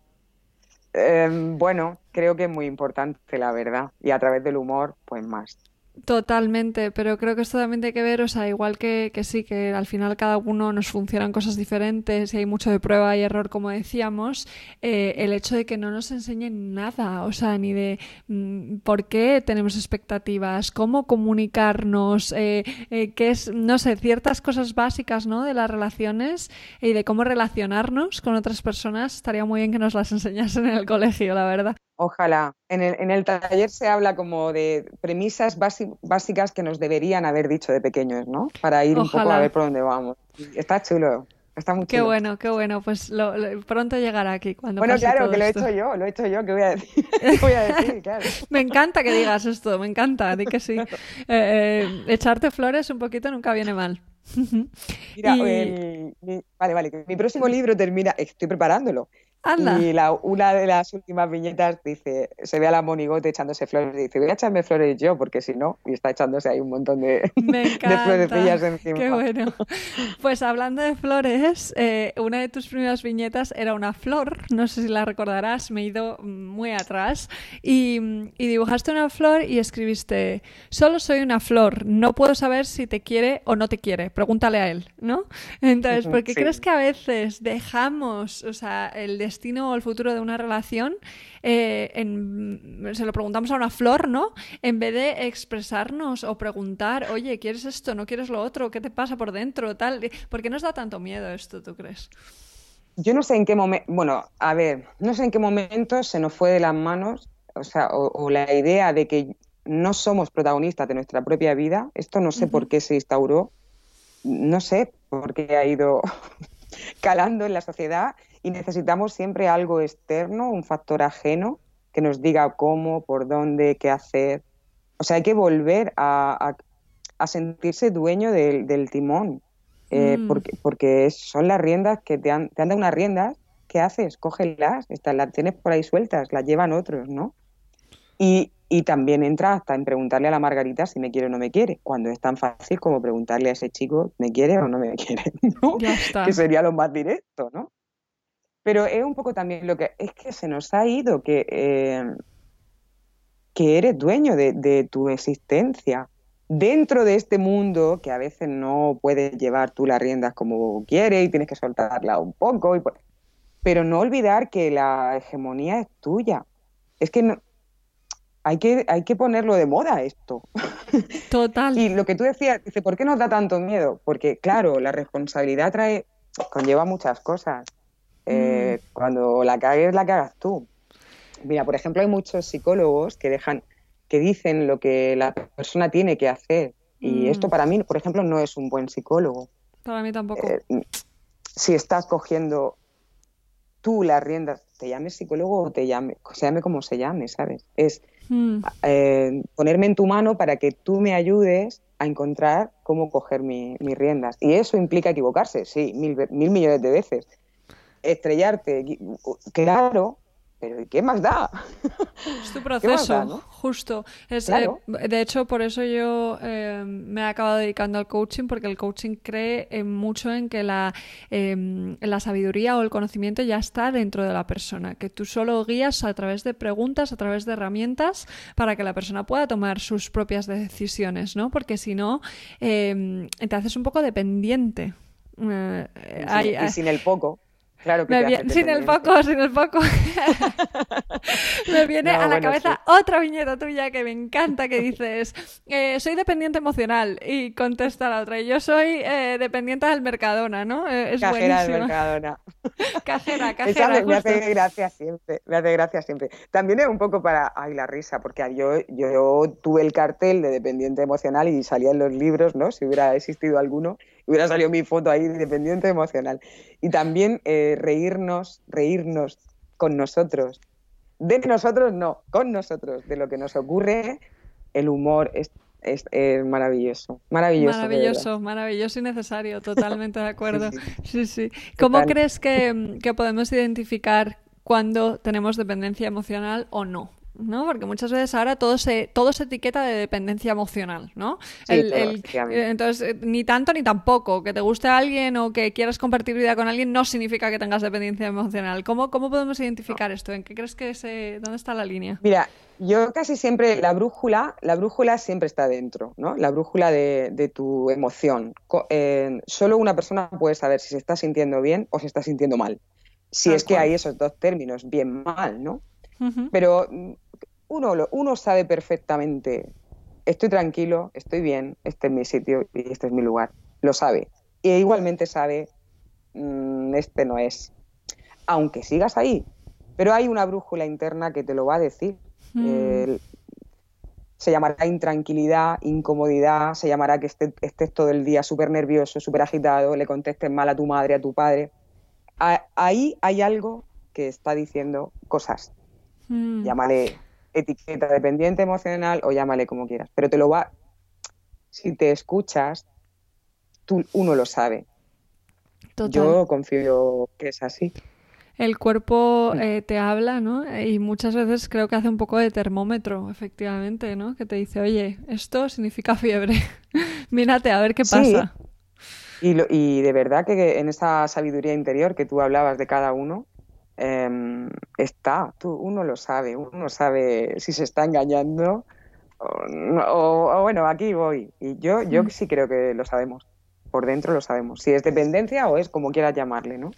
Em, bueno, creo que es muy importante, la verdad. Y a través del humor, pues más. Totalmente, pero creo que esto también tiene que ver, o sea, igual que, que, sí, que al final cada uno nos funcionan cosas diferentes y hay mucho de prueba y error, como decíamos, eh, el hecho de que no nos enseñen nada, o sea, ni de mm, por qué tenemos expectativas, cómo comunicarnos, eh, eh, es, no sé, ciertas cosas básicas, ¿no? De las relaciones y de cómo relacionarnos con otras personas, estaría muy bien que nos las enseñasen en el colegio, la verdad. Ojalá. En el, en el, taller se habla como de premisas básicas que nos deberían haber dicho de pequeños, ¿no? Para ir un poco a ver por dónde vamos. Está chulo. Está muy chulo. Qué bueno, qué bueno. Pues lo, pronto llegará aquí. Cuando bueno, claro, que lo he hecho yo, lo he hecho yo, ¿qué voy a decir? voy a decir claro. me encanta que digas esto, me encanta, di que sí. Eh, eh, echarte flores un poquito nunca viene mal. Mira, vale, vale, mi próximo libro termina, estoy preparándolo, y la, una de las últimas viñetas dice, se ve a la monigote echándose flores y dice, voy a echarme flores yo, porque si no, y está echándose ahí un montón de, Me florecillas encima. Qué bueno. Pues hablando de flores, eh, una de tus primeras viñetas era una flor, no sé si la recordarás, me he ido muy atrás, y, y dibujaste una flor y escribiste, solo soy una flor, no puedo saber si te quiere o no te quiere, pregúntale a él, ¿no? Entonces, ¿por qué crees que a veces dejamos, o sea, el de destino o el futuro de una relación, eh, se lo preguntamos a una flor, ¿no? En vez de expresarnos o preguntar, oye, ¿quieres esto? ¿No quieres lo otro? ¿Qué te pasa por dentro? Tal. ¿Por qué nos da tanto miedo esto, tú crees? Yo no sé en qué momento, bueno, a ver, no sé en qué momento se nos fue de las manos, o sea, o, la idea de que no somos protagonistas de nuestra propia vida. Esto no sé por qué se instauró, no sé por qué ha ido calando en la sociedad y necesitamos siempre algo externo, un factor ajeno que nos diga cómo, por dónde, qué hacer. O sea, hay que volver a, sentirse dueño del, timón, eh, mm. porque, porque son las riendas que te han, te han dado unas riendas, ¿qué haces? Cógelas, las tienes por ahí sueltas, las llevan otros, ¿no? Y, y también entra hasta en preguntarle a la Margarita si me quiere o no me quiere, cuando es tan fácil como preguntarle a ese chico, ¿me quiere o no me quiere? ¿no? Que sería lo más directo, ¿no? Pero es un poco también lo que es que se nos ha ido que, eh, que eres dueño de, tu existencia dentro de este mundo que a veces no puedes llevar tú las riendas como quieres y tienes que soltarla un poco. Y, pero no olvidar que la hegemonía es tuya. Es que no, hay que, hay que ponerlo de moda esto. Total. y lo que tú decías, dice, ¿por qué nos da tanto miedo? Porque, claro, la responsabilidad trae, conlleva muchas cosas. Eh, mm. Cuando la cagues, la cagas tú. Mira, por ejemplo, hay muchos psicólogos que dejan, que dicen lo que la persona tiene que hacer. Y mm. esto para mí, por ejemplo, no es un buen psicólogo. Para mí tampoco. Eh, si estás cogiendo tú las riendas, te llames psicólogo o te llame, se llame como se llame, ¿sabes? Es mm. eh, ponerme en tu mano para que tú me ayudes a encontrar cómo coger mis riendas. Y eso implica equivocarse, sí, mil, mil millones de veces estrellarte, claro, pero ¿qué más da? Es tu proceso, justo. Es, eh, de hecho, por eso yo eh, me he acabado dedicando al coaching, porque el coaching cree mucho en que la, em, la sabiduría o el conocimiento ya está dentro de la persona, que tú solo guías a través de preguntas, a través de herramientas, para que la persona pueda tomar sus propias decisiones, ¿no? Porque si no, em, te haces un poco dependiente. Eh, y sin el poco. Claro que sin el poco, sin el poco. me viene a la cabeza otra viñeta tuya que me encanta que dices, eh, soy dependiente emocional y contesta la otra, y yo soy eh, dependiente del Mercadona, ¿no? Eh, es cajera del Mercadona. cajera, cajera. me hace gracia siempre, me hace gracia siempre. También es un poco para, ay, la risa, porque yo, yo tuve el cartel de dependiente emocional y salía en los libros, ¿no? Si hubiera existido alguno, hubiera salido mi foto ahí, dependiente emocional. Y también eh, reírnos, reírnos con nosotros. De nosotros no, con nosotros, de lo que nos ocurre, el humor es, es, maravilloso. Maravilloso. Maravilloso, maravilloso y necesario, totalmente de acuerdo. sí, sí. ¿Cómo crees que, que podemos identificar cuando tenemos dependencia emocional o no? ¿No? Porque muchas veces ahora todo se, todo se etiqueta de dependencia emocional, ¿no? entonces, eh, ni tanto ni tampoco. Que te guste a alguien o que quieras compartir vida con alguien no significa que tengas dependencia emocional. ¿Cómo, cómo podemos identificar esto? ¿En qué crees que se, dónde está la línea? Mira, yo casi siempre, la brújula, la brújula siempre está dentro, ¿no? La brújula de, tu emoción. Eh, solo una persona puede saber si se está sintiendo bien o se está sintiendo mal. Si es que hay esos dos términos, bien mal, ¿no? Pero mm, uno, uno sabe perfectamente, estoy tranquilo, estoy bien, este es mi sitio y este es mi lugar. Lo sabe. Y igualmente sabe, mm, este no es. Aunque sigas ahí. Pero hay una brújula interna que te lo va a decir. Mm. se llamará intranquilidad, incomodidad, se llamará que estés, estés todo el día súper nervioso, súper agitado, le contestes mal a tu madre, a tu padre. ahí hay algo que está diciendo cosas. Mm. Llámale etiqueta dependiente emocional o llámale como quieras, pero te lo va, si te escuchas, tú, uno lo sabe. Yo confío que es así. El cuerpo eh, te habla, ¿no? Y muchas veces creo que hace un poco de termómetro, efectivamente, ¿no? Que te dice, oye, esto significa fiebre. Mírate a ver qué pasa. Y, y de verdad que en esa sabiduría interior que tú hablabas de cada uno, Em, está, tú, uno lo sabe, uno sabe si se está engañando o, bueno, aquí voy. Y yo, yo sí creo que lo sabemos, por dentro lo sabemos, si es dependencia o es como quieras llamarle, ¿no?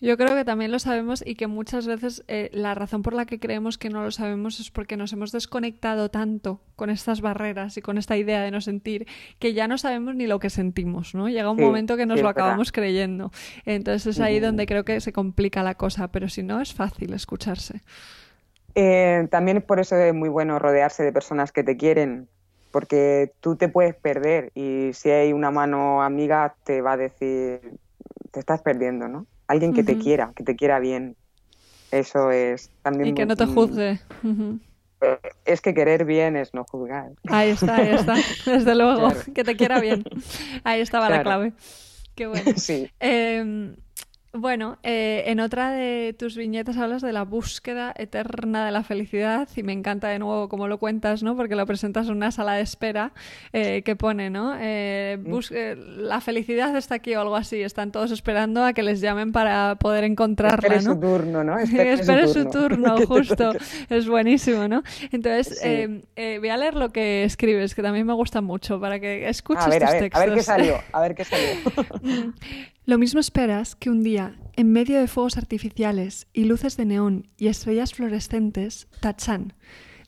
Yo creo que también lo sabemos y que muchas veces eh, la razón por la que creemos que no lo sabemos es porque nos hemos desconectado tanto con estas barreras y con esta idea de no sentir que ya no sabemos ni lo que sentimos, ¿no? Llega un momento que nos lo acabamos creyendo. Entonces es ahí donde creo que se complica la cosa, pero si no es fácil escucharse. Eh, también por eso es muy bueno rodearse de personas que te quieren, porque tú te puedes perder y si hay una mano amiga te va a decir, te estás perdiendo, ¿no? Alguien que te quiera, que te quiera bien. Eso es también... Y que no te juzgue. Eh, es que querer bien es no juzgar. Ahí está, ahí está. Desde luego, que te quiera bien. Ahí estaba la clave. Qué bueno. Sí. Em, bueno, eh, en otra de tus viñetas hablas de la búsqueda eterna de la felicidad y me encanta de nuevo cómo lo cuentas, ¿no? Porque lo presentas en una sala de espera eh, que pone, ¿no? Eh, mm. la felicidad está aquí o algo así. Están todos esperando a que les llamen para poder encontrarla, Espere su turno, ¿no? Espere, su, turno. justo. es buenísimo, ¿no? Entonces, voy a leer lo que escribes, que también me gusta mucho, para que escuches a ver, tus a ver, textos. A ver qué salió, a ver qué salió. Lo mismo esperas que un día, en medio de fuegos artificiales y luces de neón y estrellas fluorescentes, Tachan,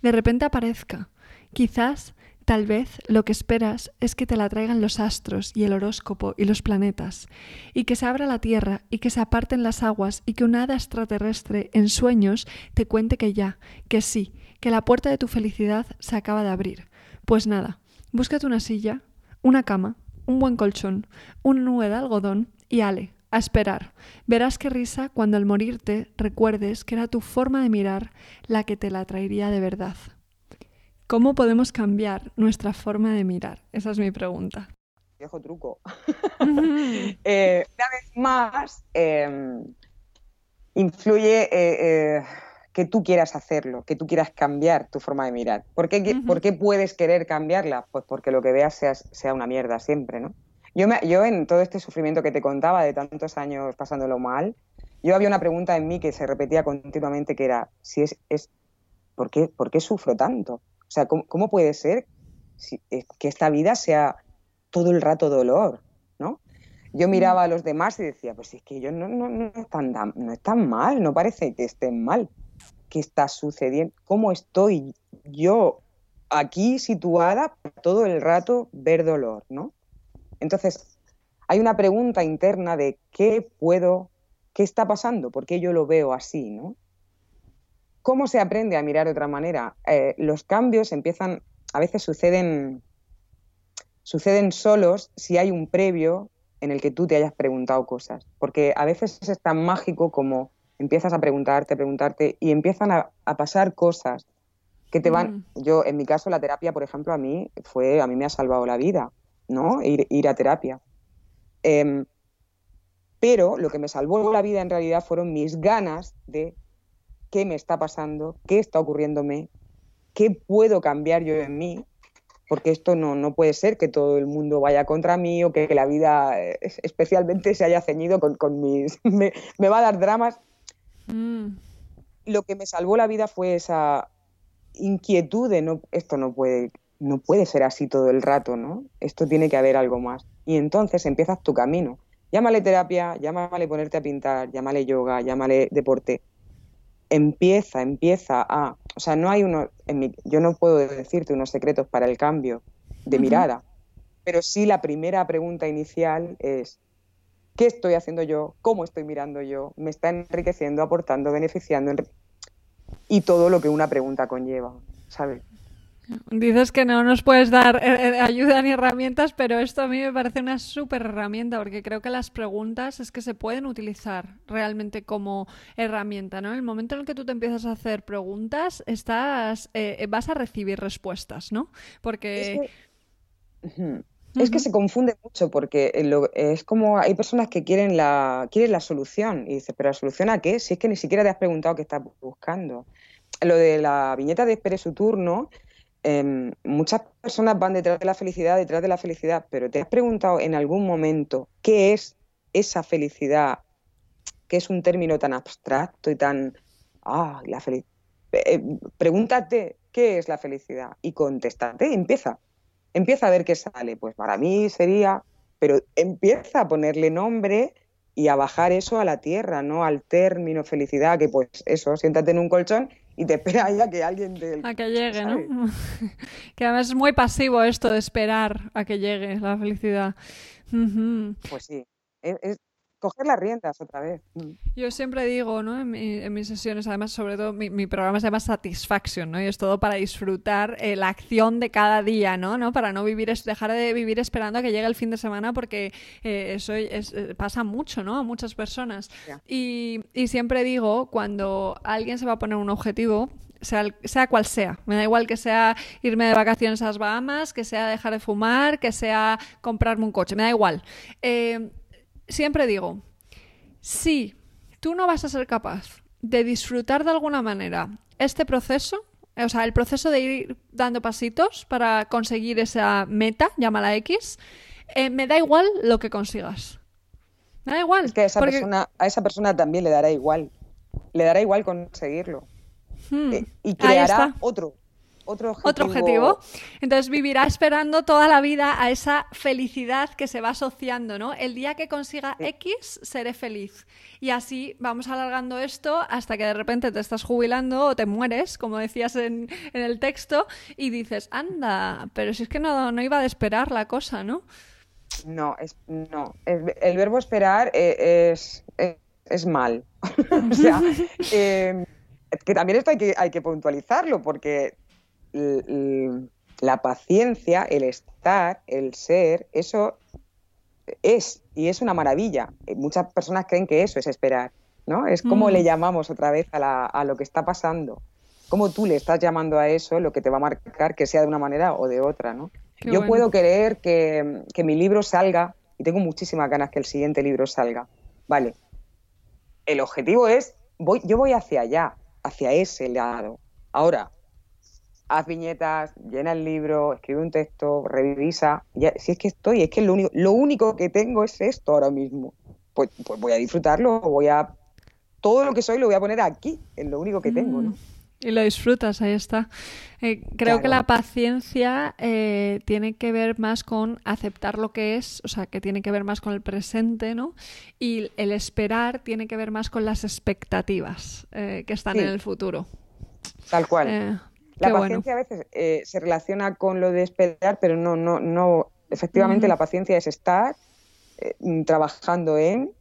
de repente aparezca. Quizás, tal vez, lo que esperas es que te la traigan los astros y el horóscopo y los planetas, y que se abra la tierra y que se aparten las aguas y que un hada extraterrestre en sueños te cuente que ya, que sí, que la puerta de tu felicidad se acaba de abrir. Pues nada, búscate una silla, una cama, un buen colchón, una nube de algodón y ale, a esperar. Verás qué risa cuando al morirte recuerdes que era tu forma de mirar la que te la traería de verdad. ¿Cómo podemos cambiar nuestra forma de mirar? Esa es mi pregunta. Viejo truco. Eh, una vez más, em, influye eh, eh, que tú quieras hacerlo, que tú quieras cambiar tu forma de mirar. ¿Por qué, ¿por qué puedes querer cambiarla? Pues porque lo que veas sea, sea una mierda siempre, ¿no? Yo, yo en todo este sufrimiento que te contaba de tantos años pasándolo mal, yo había una pregunta en mí que se repetía continuamente que era, si es, es ¿por, qué, ¿por qué sufro tanto? O sea, ¿cómo, puede ser que esta vida sea todo el rato dolor? ¿no? Yo miraba a los demás y decía, pues es que ellos no, no, no, están, no están mal, no parece que estén mal. ¿Qué está sucediendo? ¿Cómo estoy yo aquí situada todo el rato ver dolor? ¿no? Entonces, hay una pregunta interna de qué puedo, qué está pasando, por qué yo lo veo así, ¿no? ¿Cómo se aprende a mirar de otra manera? Eh, los cambios empiezan, a veces suceden, suceden solos si hay un previo en el que tú te hayas preguntado cosas, porque a veces es tan mágico como empiezas a preguntarte, preguntarte y empiezan a, pasar cosas que te van. Mm. Yo, en mi caso, la terapia, por ejemplo, a mí fue, a mí me ha salvado la vida. ¿No? Ir, a terapia. Em, pero lo que me salvó la vida en realidad fueron mis ganas de qué me está pasando, qué está ocurriéndome, qué puedo cambiar yo en mí, porque esto no, no puede ser que todo el mundo vaya contra mí o que, la vida eh, especialmente se haya ceñido con, mis... me, va a dar dramas. Mm. Lo que me salvó la vida fue esa inquietud de no, esto no puede no puede ser así todo el rato, ¿no? Esto tiene que haber algo más. Y entonces empiezas tu camino. Llámale terapia, llámale ponerte a pintar, llámale yoga, llámale deporte. Empieza, empieza a... O sea, no hay uno... En yo no puedo decirte unos secretos para el cambio de mirada, pero sí la primera pregunta inicial es, ¿qué estoy haciendo yo? ¿Cómo estoy mirando yo? ¿Me está enriqueciendo, aportando, beneficiando? Y todo lo que una pregunta conlleva, ¿sabes? Dices que no nos puedes dar eh, eh, ayuda ni herramientas, pero esto a mí me parece una súper herramienta porque creo que las preguntas es que se pueden utilizar realmente como herramienta, ¿no? En el momento en el que tú te empiezas a hacer preguntas, estás, eh, vas a recibir respuestas, ¿no? Porque... Es que... se confunde mucho porque es como hay personas que quieren la, quieren la solución y dices, ¿pero la solución a qué? Si es que ni siquiera te has preguntado qué estás buscando. Lo de la viñeta de espere su turno, Em, muchas personas van detrás de la felicidad, detrás de la felicidad, pero ¿te has preguntado en algún momento qué es esa felicidad, que es un término tan abstracto y tan... Ah, la felicidad. Eh, pregúntate qué es la felicidad y contéstate, empieza. Empieza a ver qué sale. Pues para mí sería, pero empieza a ponerle nombre y a bajar eso a la tierra, no al término felicidad, que pues eso, siéntate en un colchón y te espera ahí a que alguien te... A que llegue, ¿no? que además es muy pasivo esto de esperar a que llegue la felicidad. Pues sí, es, coger las riendas otra vez. Mm. Yo siempre digo, ¿no? En, mis sesiones, además, sobre todo, mi, programa se llama Satisfaction, ¿no? Y es todo para disfrutar eh, la acción de cada día, ¿no? ¿no? Para no vivir, dejar de vivir esperando a que llegue el fin de semana porque eh, eso eh, pasa mucho, ¿no? A muchas personas. Y, y siempre digo, cuando alguien se va a poner un objetivo, sea, sea, cual sea. Me da igual que sea irme de vacaciones a las Bahamas, que sea dejar de fumar, que sea comprarme un coche, me da igual. Eh, siempre digo, si tú no vas a ser capaz de disfrutar de alguna manera este proceso, o sea, el proceso de ir dando pasitos para conseguir esa meta, llámala X, eh, me da igual lo que consigas. Me da igual. Es que a esa, persona, a esa persona también le dará igual. Le dará igual conseguirlo. Hmm. Eh, y creará otro, otro objetivo. Entonces vivirá esperando toda la vida a esa felicidad que se va asociando, ¿no? El día que consiga X, seré feliz. Y así vamos alargando esto hasta que de repente te estás jubilando o te mueres, como decías en, el texto, y dices, anda, pero si es que no, no iba a esperar la cosa, ¿no? No, es, no. El, verbo esperar eh, es, es, mal. o sea, em, que también esto hay que, hay que puntualizarlo, porque la paciencia, el estar, el ser, eso es y es una maravilla. Muchas personas creen que eso es esperar, ¿no? Es como mm. le llamamos otra vez a, lo que está pasando. Como tú le estás llamando a eso, lo que te va a marcar que sea de una manera o de otra, ¿no? Yo puedo querer que, que, mi libro salga, y tengo muchísimas ganas que el siguiente libro salga. Vale. El objetivo es, voy, yo voy hacia allá, hacia ese lado. Ahora, haz viñetas, llena el libro, escribe un texto, revisa. si es que estoy, es que lo único, lo único que tengo es esto ahora mismo. Pues, pues voy a disfrutarlo, voy a. Todo lo que soy lo voy a poner aquí, es lo único que tengo, ¿no? Mm. Y lo disfrutas, ahí está. Eh, creo que la paciencia eh, tiene que ver más con aceptar lo que es, o sea, que tiene que ver más con el presente, ¿no? Y el esperar tiene que ver más con las expectativas eh, que están en el futuro. Tal cual. La paciencia a veces eh, se relaciona con lo de esperar, pero no, no, no. Efectivamente, la paciencia es estar eh, trabajando en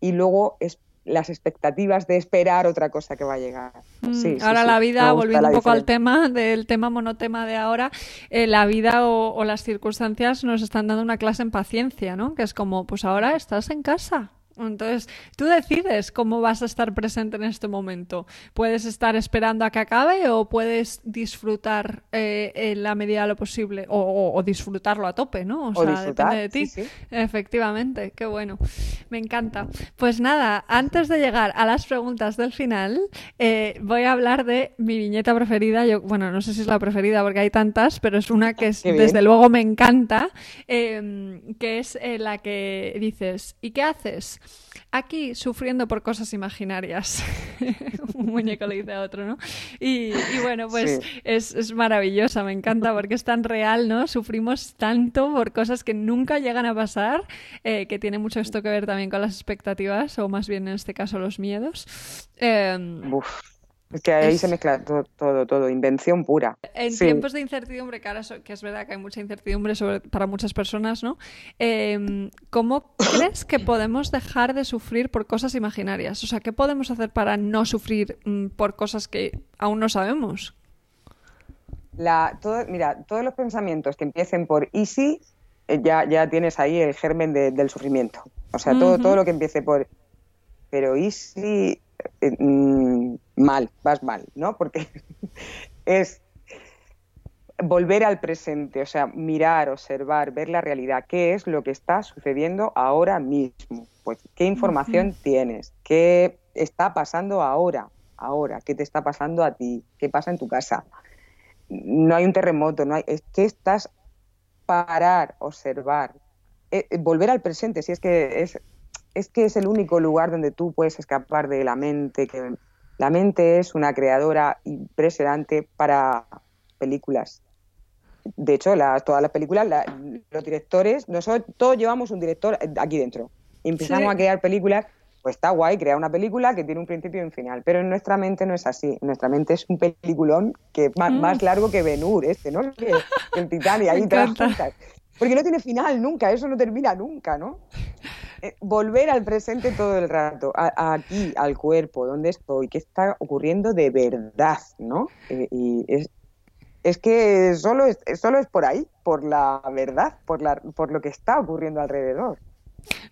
y luego es las expectativas de esperar otra cosa que va a llegar. Mm, ahora la vida, volviendo un poco al tema del tema monotema de ahora, eh, la vida o, o, las circunstancias nos están dando una clase en paciencia, ¿no? Que es como, pues ahora estás en casa, entonces, tú decides cómo vas a estar presente en este momento. Puedes estar esperando a que acabe o puedes disfrutar eh, en la medida de lo posible o, disfrutarlo a tope, ¿no? O, sea, depende de ti. Efectivamente, qué bueno. Me encanta. Pues nada, antes de llegar a las preguntas del final, eh, voy a hablar de mi viñeta preferida. Yo, bueno, no sé si es la preferida porque hay tantas, pero es una que desde luego me encanta, em, que es eh, la que dices, ¿y qué haces? Aquí sufriendo por cosas imaginarias. Un muñeco le dice a otro, ¿no? Y, bueno, pues es, maravillosa, me encanta porque es tan real, ¿no? Sufrimos tanto por cosas que nunca llegan a pasar, eh, que tiene mucho esto que ver también con las expectativas, o más bien en este caso los miedos. Em, que ahí se mezcla todo, todo, todo, invención pura. En tiempos de incertidumbre, que, ahora que es verdad que hay mucha incertidumbre sobre, para muchas personas, ¿no? Em, ¿Cómo crees que podemos dejar de sufrir por cosas imaginarias? O sea, ¿qué podemos hacer para no sufrir mm, por cosas que aún no sabemos? La, todo, mira, todos los pensamientos que empiecen por easy, eh, ya, ya tienes ahí el germen del sufrimiento. O sea, todo, todo lo que empiece por... Pero easy eh, mm, mal, vas mal, ¿no? Porque es volver al presente, o sea, mirar, observar, ver la realidad, qué es lo que está sucediendo ahora mismo, pues qué información tienes, qué está pasando ahora, ahora, qué te está pasando a ti, qué pasa en tu casa. No hay un terremoto, no hay, es que estás parar, observar, eh, volver al presente, si es que es es que es el único lugar donde tú puedes escapar de la mente, que la mente es una creadora impresionante para películas. De hecho, todas las películas, los directores, nosotros todos llevamos un director aquí dentro. Empezamos a crear películas, pues está guay crear una película que tiene un principio y un final, pero en nuestra mente no es así. En nuestra mente es un peliculón que más, mm. largo que Ben-Hur, este, ¿no? Que, el Titanic, ahí todas Porque no tiene final nunca, eso no termina nunca, ¿no? eh, volver al presente todo el rato, aquí, al cuerpo, donde estoy, qué está ocurriendo de verdad, ¿no? Eh, y es, es que solo es, solo es por ahí, por la verdad, por, la, por lo que está ocurriendo alrededor.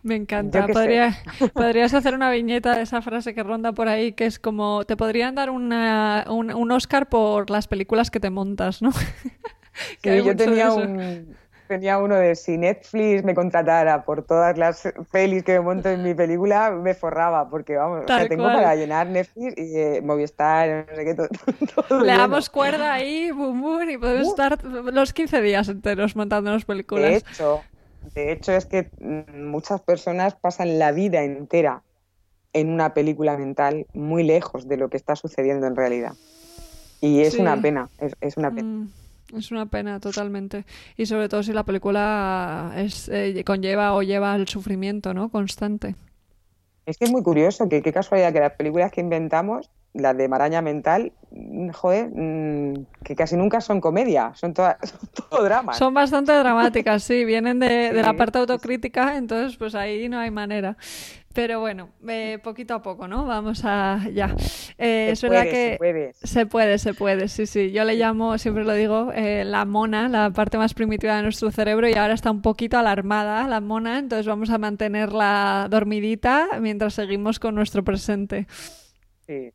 Me encanta. podrías hacer una viñeta de esa frase que ronda por ahí, que es como, te podrían dar una, un, Oscar por las películas que te montas, ¿no? que yo tenía un, tenía uno de si Netflix me contratara por todas las pelis que me monto en mi película, me forraba, porque vamos, o sea, tengo para llenar Netflix y eh, Movistar, no sé qué, todo. Le damos cuerda ahí, boom, boom, y podemos estar los 15 días enteros montándonos películas. De hecho, de hecho, es que mm, muchas personas pasan la vida entera en una película mental muy lejos de lo que está sucediendo en realidad. Y es una pena, es, una pena. Mm. Es una pena, totalmente. Y sobre todo si la película es, eh, conlleva o lleva el sufrimiento, ¿no? Constante. Es que es muy curioso, que qué casualidad que las películas que inventamos, las de maraña mental, mm, joder, mm, que casi nunca son comedia, son, todas, son todo dramas. Son bastante dramáticas, sí, vienen de, de la parte autocrítica, entonces pues ahí no hay manera. Pero bueno, eh, poquito a poco, ¿no? Vamos a ya. Eh, es verdad que se puede. se puede, se puede, sí, sí. Yo le llamo, siempre lo digo, eh, la mona, la parte más primitiva de nuestro cerebro y ahora está un poquito alarmada la mona, entonces vamos a mantenerla dormidita mientras seguimos con nuestro presente. Sí.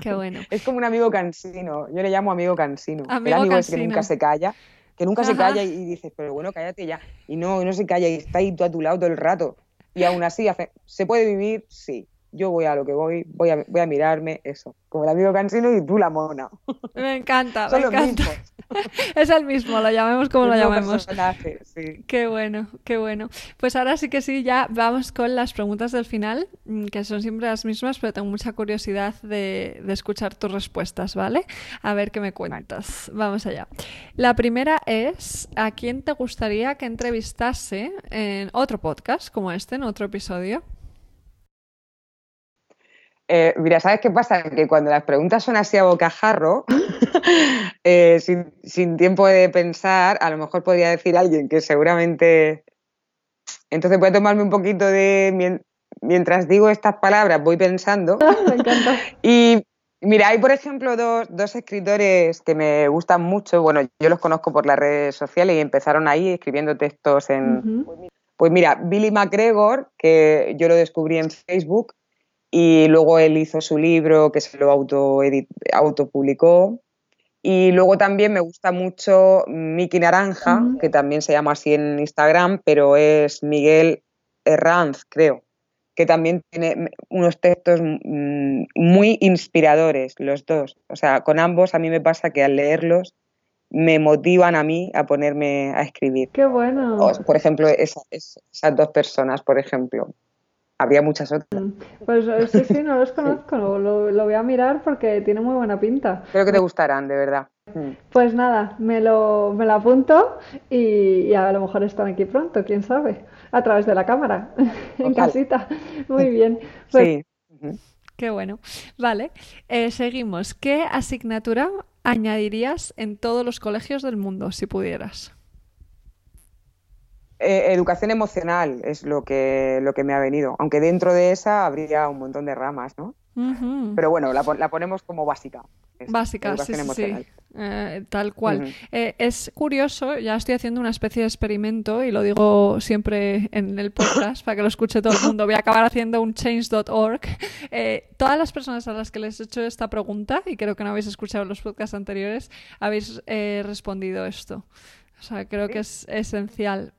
Qué bueno. Es como un amigo cansino, yo le llamo amigo cansino. el amigo es que nunca se calla que nunca se calla y, dices, pero bueno, cállate ya. Y no, no se calla y está ahí a tu lado todo el rato. Y aún así, ¿se puede vivir? Sí. Yo voy a lo que voy, voy a, voy a mirarme eso. Como el amigo cansino y tú la mona. Me encanta, me encanta. es el mismo, lo llamemos como lo llamemos. Sí. Qué bueno, qué bueno. Pues ahora sí que sí, ya vamos con las preguntas del final, mm, que son siempre las mismas, pero tengo mucha curiosidad de, escuchar tus respuestas, ¿vale? A ver qué me cuentas. Vamos allá. La primera es, ¿a quién te gustaría que entrevistase en otro podcast como este, en otro episodio? Eh, mira, ¿sabes qué pasa? Que cuando las preguntas son así a bocajarro, eh, sin, tiempo de pensar, a lo mejor podría decir alguien que seguramente... Entonces voy a tomarme un poquito de... Mientras digo estas palabras, voy pensando. me encanta. Y mira, hay por ejemplo dos, escritores que me gustan mucho. Bueno, yo los conozco por las redes sociales y empezaron ahí escribiendo textos en... Pues mira, Billy McGregor, que yo lo descubrí en Facebook, y luego él hizo su libro que se lo auto autopublicó. Y luego también me gusta mucho Miki Naranja, que también se llama así en Instagram, pero es Miguel Herranz, creo, que también tiene unos textos muy inspiradores, los dos. O sea, con ambos a mí me pasa que al leerlos me motivan a mí a ponerme a escribir. Qué bueno. por ejemplo, esas dos personas, por ejemplo habría muchas otras. Mm. Pues eh, sí, sí, no los conozco, lo, lo, voy a mirar porque tiene muy buena pinta. Creo que te gustarán, de verdad. Mm. Pues nada, me lo, me lo apunto y, a lo mejor están aquí pronto, quién sabe, a través de la cámara, en casita. Muy bien. Pues sí. Qué bueno. Vale, eh, seguimos. ¿Qué asignatura añadirías en todos los colegios del mundo, si pudieras? Eh, educación emocional es lo que, lo que me ha venido, aunque dentro de esa habría un montón de ramas, ¿no? Pero bueno, la, ponemos como básica. Básica, sí, sí, eh, tal cual. Eh, es curioso, ya estoy haciendo una especie de experimento y lo digo siempre en el podcast para que lo escuche todo el mundo. Voy a acabar haciendo un change.org. todas las personas a las que les he hecho esta pregunta, y creo que no habéis escuchado los podcasts anteriores, habéis respondido esto. O sea, creo que es esencial.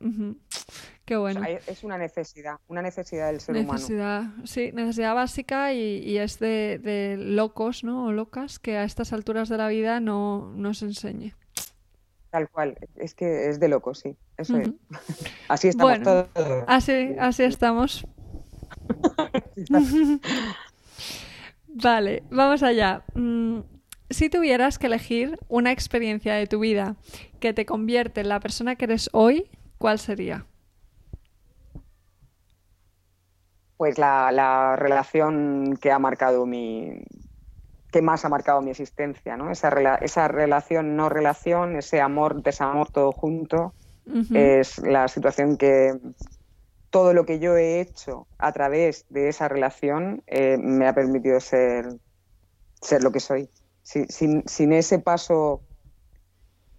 Qué bueno. es una necesidad, una necesidad del ser necesidad, Sí, necesidad básica y, es de, locos, ¿no? O locas que a estas alturas de la vida no, nos enseñe. Tal cual, es que es de locos, sí. Eso es. Así estamos todos. Así, así estamos. vale, vamos allá. Mm, si tuvieras que elegir una experiencia de tu vida que te convierte en la persona que eres hoy, ¿cuál sería? Pues la, relación que ha marcado mi, que más ha marcado mi existencia, ¿no? Esa, esa relación, no relación, ese amor, desamor todo junto, es la situación que, todo lo que yo he hecho a través de esa relación eh, me ha permitido ser, ser lo que soy. Sin, sin, ese paso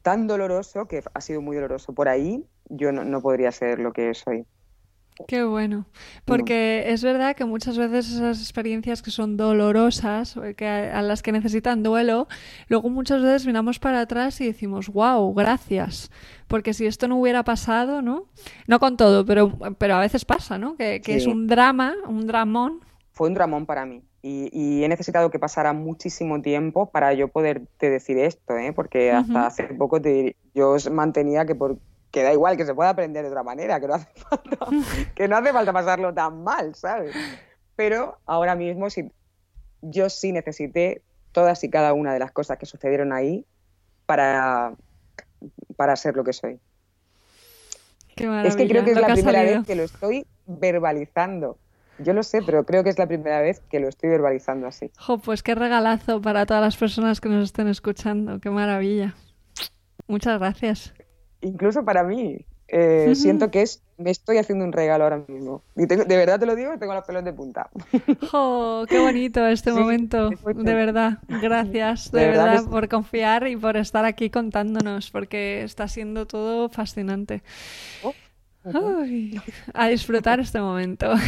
tan doloroso, que ha sido muy doloroso por ahí, yo no podría ser lo que soy. Qué bueno, porque es verdad que muchas veces esas experiencias que son dolorosas, que a, las que necesitan duelo, luego muchas veces miramos para atrás y decimos, wow, gracias, porque si esto no hubiera pasado, ¿no? No con todo, pero, pero a veces pasa, ¿no? Que, es un drama, un dramón. Fue un dramón para mí. Y, he necesitado que pasara muchísimo tiempo para yo poderte decir esto, ¿eh? porque hasta hace poco te, yo mantenía que por que da igual, que se pueda aprender de otra manera, que no hace falta, que no hace falta pasarlo tan mal, ¿sabes? Pero ahora mismo sí, yo sí necesité todas y cada una de las cosas que sucedieron ahí para, para ser lo que soy. es que creo que es la primera vez que lo estoy verbalizando. Yo lo sé, pero creo que es la primera vez que lo estoy verbalizando así. Jo, pues qué regalazo para todas las personas que nos estén escuchando. Qué maravilla. Muchas gracias incluso para mí, eh, siento que es, me estoy haciendo un regalo ahora mismo. Y de verdad te lo digo, tengo los pelos de punta. ¡Oh, qué bonito este momento! De verdad, gracias, de, verdad, por confiar y por estar aquí contándonos, porque está siendo todo fascinante. Oh, a disfrutar este momento.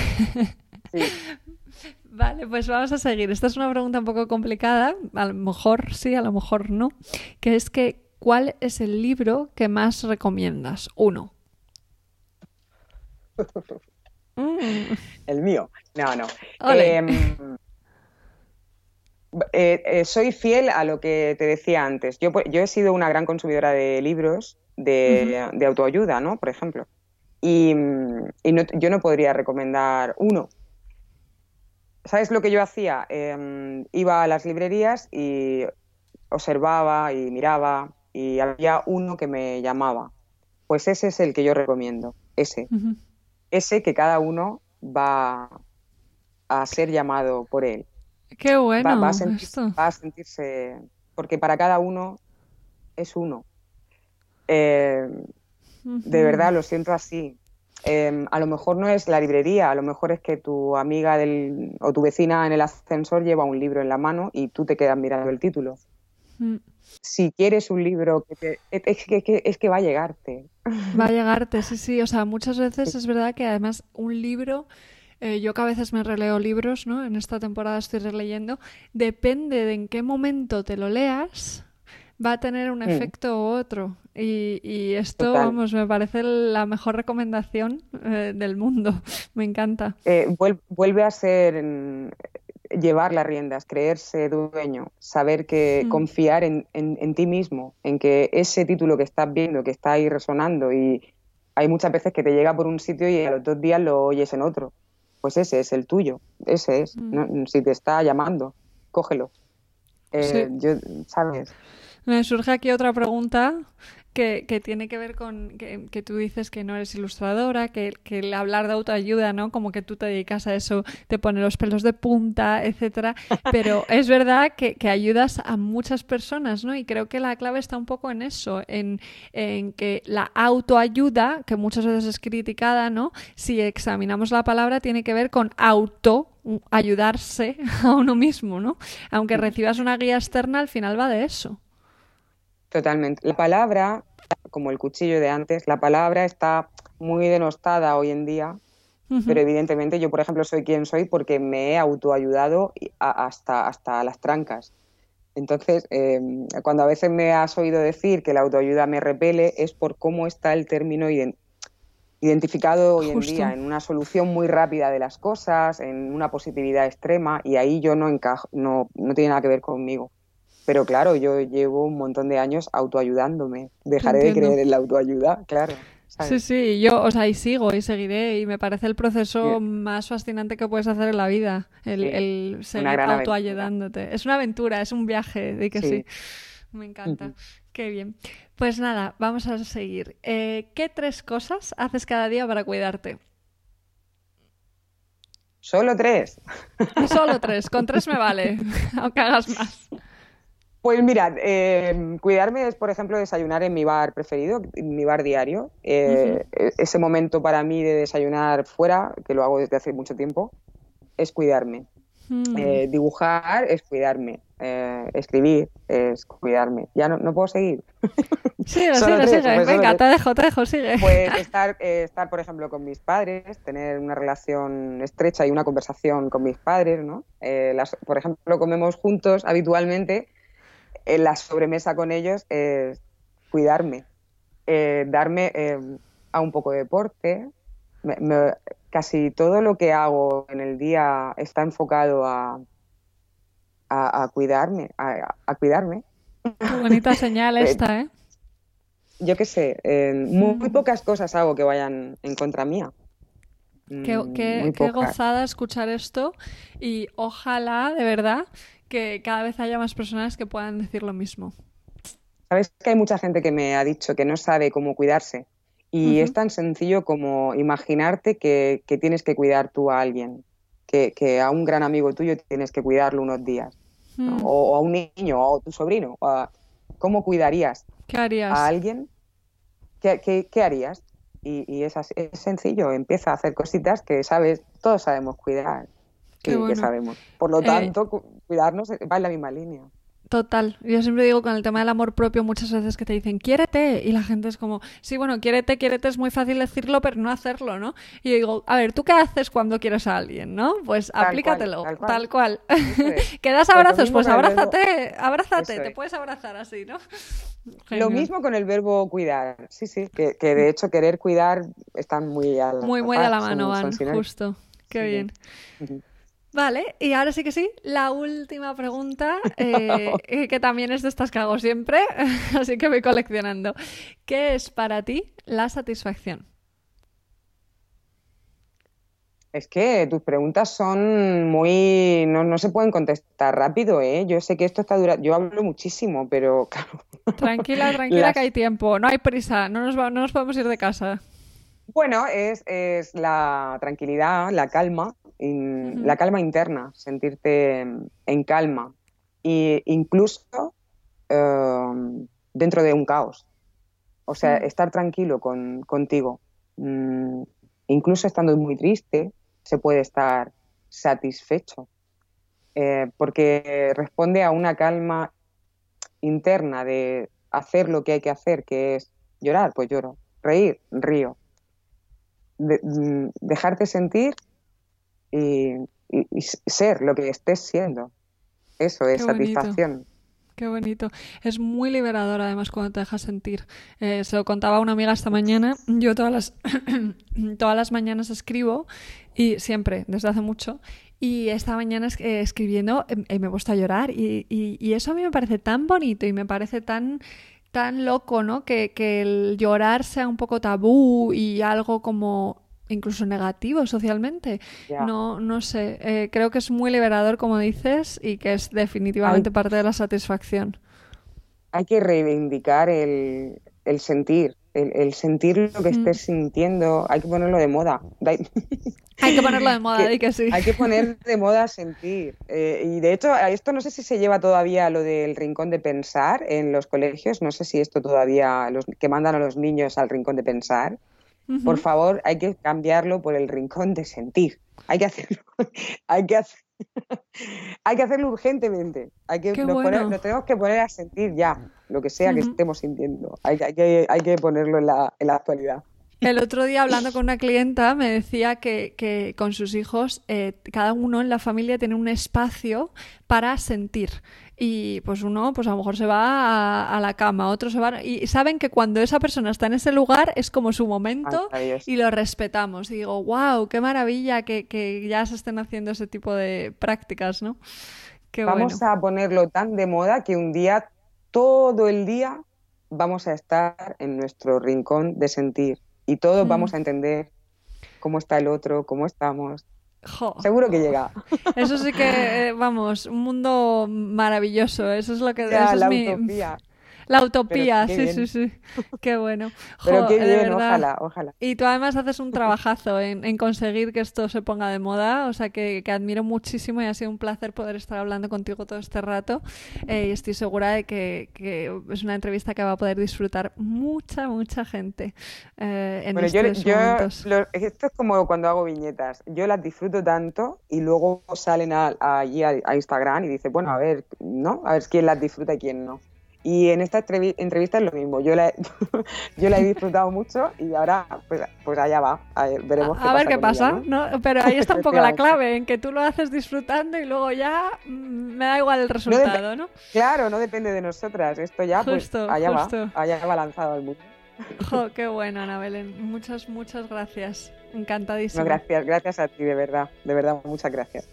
Vale, pues vamos a seguir. Esta es una pregunta un poco complicada, a lo mejor sí, a lo mejor no, que es que ¿cuál es el libro que más recomiendas? Uno. El mío. No, no. Em, eh, eh, soy fiel a lo que te decía antes. Yo, he sido una gran consumidora de libros de, autoayuda, ¿no? Por ejemplo. Y, yo no podría recomendar uno. ¿Sabes lo que yo hacía? Em, iba a las librerías y observaba y miraba y había uno que me llamaba. Pues ese es el que yo recomiendo, ese. Ese que cada uno va a ser llamado por él. Qué bueno. Va, a, sentirse, porque para cada uno es uno. Eh, de verdad, lo siento así. Em, a lo mejor no es la librería, a lo mejor es que tu amiga del, o tu vecina en el ascensor lleva un libro en la mano y tú te quedas mirando el título. Mm si quieres un libro, que es, que, es, que, va a llegarte. Va a llegarte, sí, sí. O sea, muchas veces es verdad que además un libro, eh, yo que a veces me releo libros, ¿no? En esta temporada estoy releyendo, depende de en qué momento te lo leas, va a tener un mm. efecto u otro. Y, esto, vamos, me parece la mejor recomendación eh, del mundo. Me encanta. Eh, vuelve a ser llevar las riendas, creerse dueño, saber que confiar en, ti mismo, en que ese título que estás viendo, que está ahí resonando y hay muchas veces que te llega por un sitio y a los dos días lo oyes en otro. Pues ese es el tuyo, ese es. Mm. Si te está llamando, cógelo. Eh, yo, ¿sabes? Me surge aquí otra pregunta que, tiene que ver con que, tú dices que no eres ilustradora, que, el hablar de autoayuda, ¿no? Como que tú te dedicas a eso, te pone los pelos de punta, etcétera. Pero es verdad que, ayudas a muchas personas, ¿no? Y creo que la clave está un poco en eso, en, en que la autoayuda, que muchas veces es criticada, ¿no? Si examinamos la palabra, tiene que ver con auto ayudarse a uno mismo, ¿no? Aunque recibas una guía externa, al final va de eso. Totalmente. La palabra, como el cuchillo de antes, la palabra está muy denostada hoy en día, pero evidentemente yo, por ejemplo, soy quien soy porque me he autoayudado hasta, hasta las trancas. Entonces, em, cuando a veces me has oído decir que la autoayuda me repele, es por cómo está el término identificado hoy en día, en una solución muy rápida de las cosas, en una positividad extrema, y ahí yo no encajo, no, no tiene nada que ver conmigo. Pero claro, yo llevo un montón de años autoayudándome. Dejaré de creer en la autoayuda, claro. Sí, sí, yo, o sea, y sigo y seguiré y me parece el proceso más fascinante que puedes hacer en la vida, el, seguir autoayudándote. Es una aventura, es un viaje, de que sí. Me encanta. Qué bien. Pues nada, vamos a seguir. Eh, ¿Qué tres cosas haces cada día para cuidarte? Solo tres. Solo tres, con tres me vale, aunque hagas más. Pues mira, eh, cuidarme es, por ejemplo, desayunar en mi bar preferido, en mi bar diario. Eh, ese momento para mí de desayunar fuera, que lo hago desde hace mucho tiempo, es cuidarme. Mm. Eh, dibujar es cuidarme. escribir es cuidarme. Ya no, no puedo seguir. Sigue, sigue, sigue. Venga, te dejo, te dejo, sigue. Pues estar, estar, por ejemplo, con mis padres, tener una relación estrecha y una conversación con mis padres, ¿no? por ejemplo, comemos juntos habitualmente en la sobremesa con ellos es cuidarme, eh, darme eh, a un poco de deporte. casi todo lo que hago en el día está enfocado a, a, cuidarme, a, cuidarme. Qué bonita señal eh, esta, ¿eh? Yo qué sé, muy, mm. pocas cosas hago que vayan en contra mía. Qué, mm, qué, gozada escuchar esto y ojalá, de verdad, que cada vez haya más personas que puedan decir lo mismo. Sabes que hay mucha gente que me ha dicho que no sabe cómo cuidarse y es tan sencillo como imaginarte que, tienes que cuidar tú a alguien, que, a un gran amigo tuyo tienes que cuidarlo unos días, mm. o, a un niño, o a tu sobrino. ¿Cómo cuidarías ¿Qué harías? a alguien? ¿Qué, harías? Y, es, es sencillo, empieza a hacer cositas que sabes, todos sabemos cuidar que, sabemos. Por lo eh, tanto, cuidarnos va en la misma línea. Total. Yo siempre digo con el tema del amor propio muchas veces que te dicen, quiérete. Y la gente es como, sí, bueno, quiérete, quiérete es muy fácil decirlo, pero no hacerlo, ¿no? Y yo digo, a ver, ¿tú qué haces cuando quieres a alguien, no? Pues aplícatelo, tal cual. ¿Que das abrazos? Pues abrázate, abrázate, te puedes abrazar así, ¿no? Lo mismo con el verbo cuidar. Sí, sí, que, de hecho querer cuidar están muy a la, Muy, muy de la mano van, justo. Qué bien. Vale, y ahora sí que sí, la última pregunta, eh, eh, que también es de estas que hago siempre, así que voy coleccionando. ¿Qué es para ti la satisfacción? Es que tus preguntas son muy... No, se pueden contestar rápido, ¿eh? Yo sé que esto está durando... Yo hablo muchísimo, pero claro... Tranquila, tranquila que hay tiempo, no hay prisa, no nos, no nos podemos ir de casa. Bueno, es, es la tranquilidad, la calma, la calma interna, sentirte en calma, e incluso em, dentro de un caos. O sea, estar tranquilo con, contigo. Mm, incluso estando muy triste, se puede estar satisfecho, eh, porque responde a una calma interna de hacer lo que hay que hacer, que es llorar, pues lloro, reír, río, mm, dejarte sentir y, ser lo que estés siendo. Eso es satisfacción. Qué bonito. Es muy liberador además cuando te dejas sentir. Eh, se lo contaba una amiga esta mañana. Yo todas las, todas las mañanas escribo y siempre, desde hace mucho. Y esta mañana eh, escribiendo eh, me he puesto a llorar y, y, eso a mí me parece tan bonito y me parece tan tan loco, ¿no? Que, que el llorar sea un poco tabú y algo como incluso negativo socialmente. No, no sé, eh, creo que es muy liberador, como dices, y que es definitivamente parte de la satisfacción. Hay que reivindicar el, sentir, el, sentir lo que estés sintiendo, hay que ponerlo de moda. Hay que ponerlo de moda, que, que sí. Hay que poner de moda sentir. Eh, y de hecho, esto no sé si se lleva todavía lo del rincón de pensar en los colegios, no sé si esto todavía, los que mandan a los niños al rincón de pensar. Por favor, hay que cambiarlo por el rincón de sentir. Hay que hacerlo. hay que hay que hacerlo urgentemente. Hay que, nos, tenemos que poner a sentir ya lo que sea que estemos sintiendo. Hay, que, hay que ponerlo en la, en la actualidad. El otro día hablando con una clienta me decía que, que con sus hijos eh, cada uno en la familia tiene un espacio para sentir y pues uno pues a lo mejor se va a, la cama, otro se va y saben que cuando esa persona está en ese lugar es como su momento y lo respetamos. Y digo, wow, qué maravilla que, ya se estén haciendo ese tipo de prácticas, ¿no? vamos a ponerlo tan de moda que un día, todo el día, vamos a estar en nuestro rincón de sentir y todos vamos a entender cómo está el otro, cómo estamos. Seguro que llega. Eso sí que, eh, vamos, un mundo maravilloso. Eso es lo que... la mi, La utopía, sí, sí, sí. Qué bueno. Pero qué bien, ojalá, ojalá. Y tú además haces un trabajazo en, conseguir que esto se ponga de moda, o sea que, admiro muchísimo y ha sido un placer poder estar hablando contigo todo este rato. Eh, y estoy segura de que, es una entrevista que va a poder disfrutar mucha, mucha gente eh, en estos momentos. esto es como cuando hago viñetas. Yo las disfruto tanto y luego salen allí a, a Instagram y dicen, bueno, a ver, ¿no? A ver quién las disfruta y quién no. Y en esta entrevista es lo mismo. Yo la, yo la he disfrutado mucho y ahora, pues, pues allá va. A ver, veremos qué a ver qué pasa. ¿no? Pero ahí está un poco la clave, en que tú lo haces disfrutando y luego ya mm, me da igual el resultado, ¿no? Claro, no depende de nosotras. Esto ya, pues allá va. Allá va lanzado al mundo. Jo, qué bueno, Ana Belén. Muchas, muchas gracias. Encantadísimo. gracias, gracias a ti, de verdad. De verdad, muchas gracias.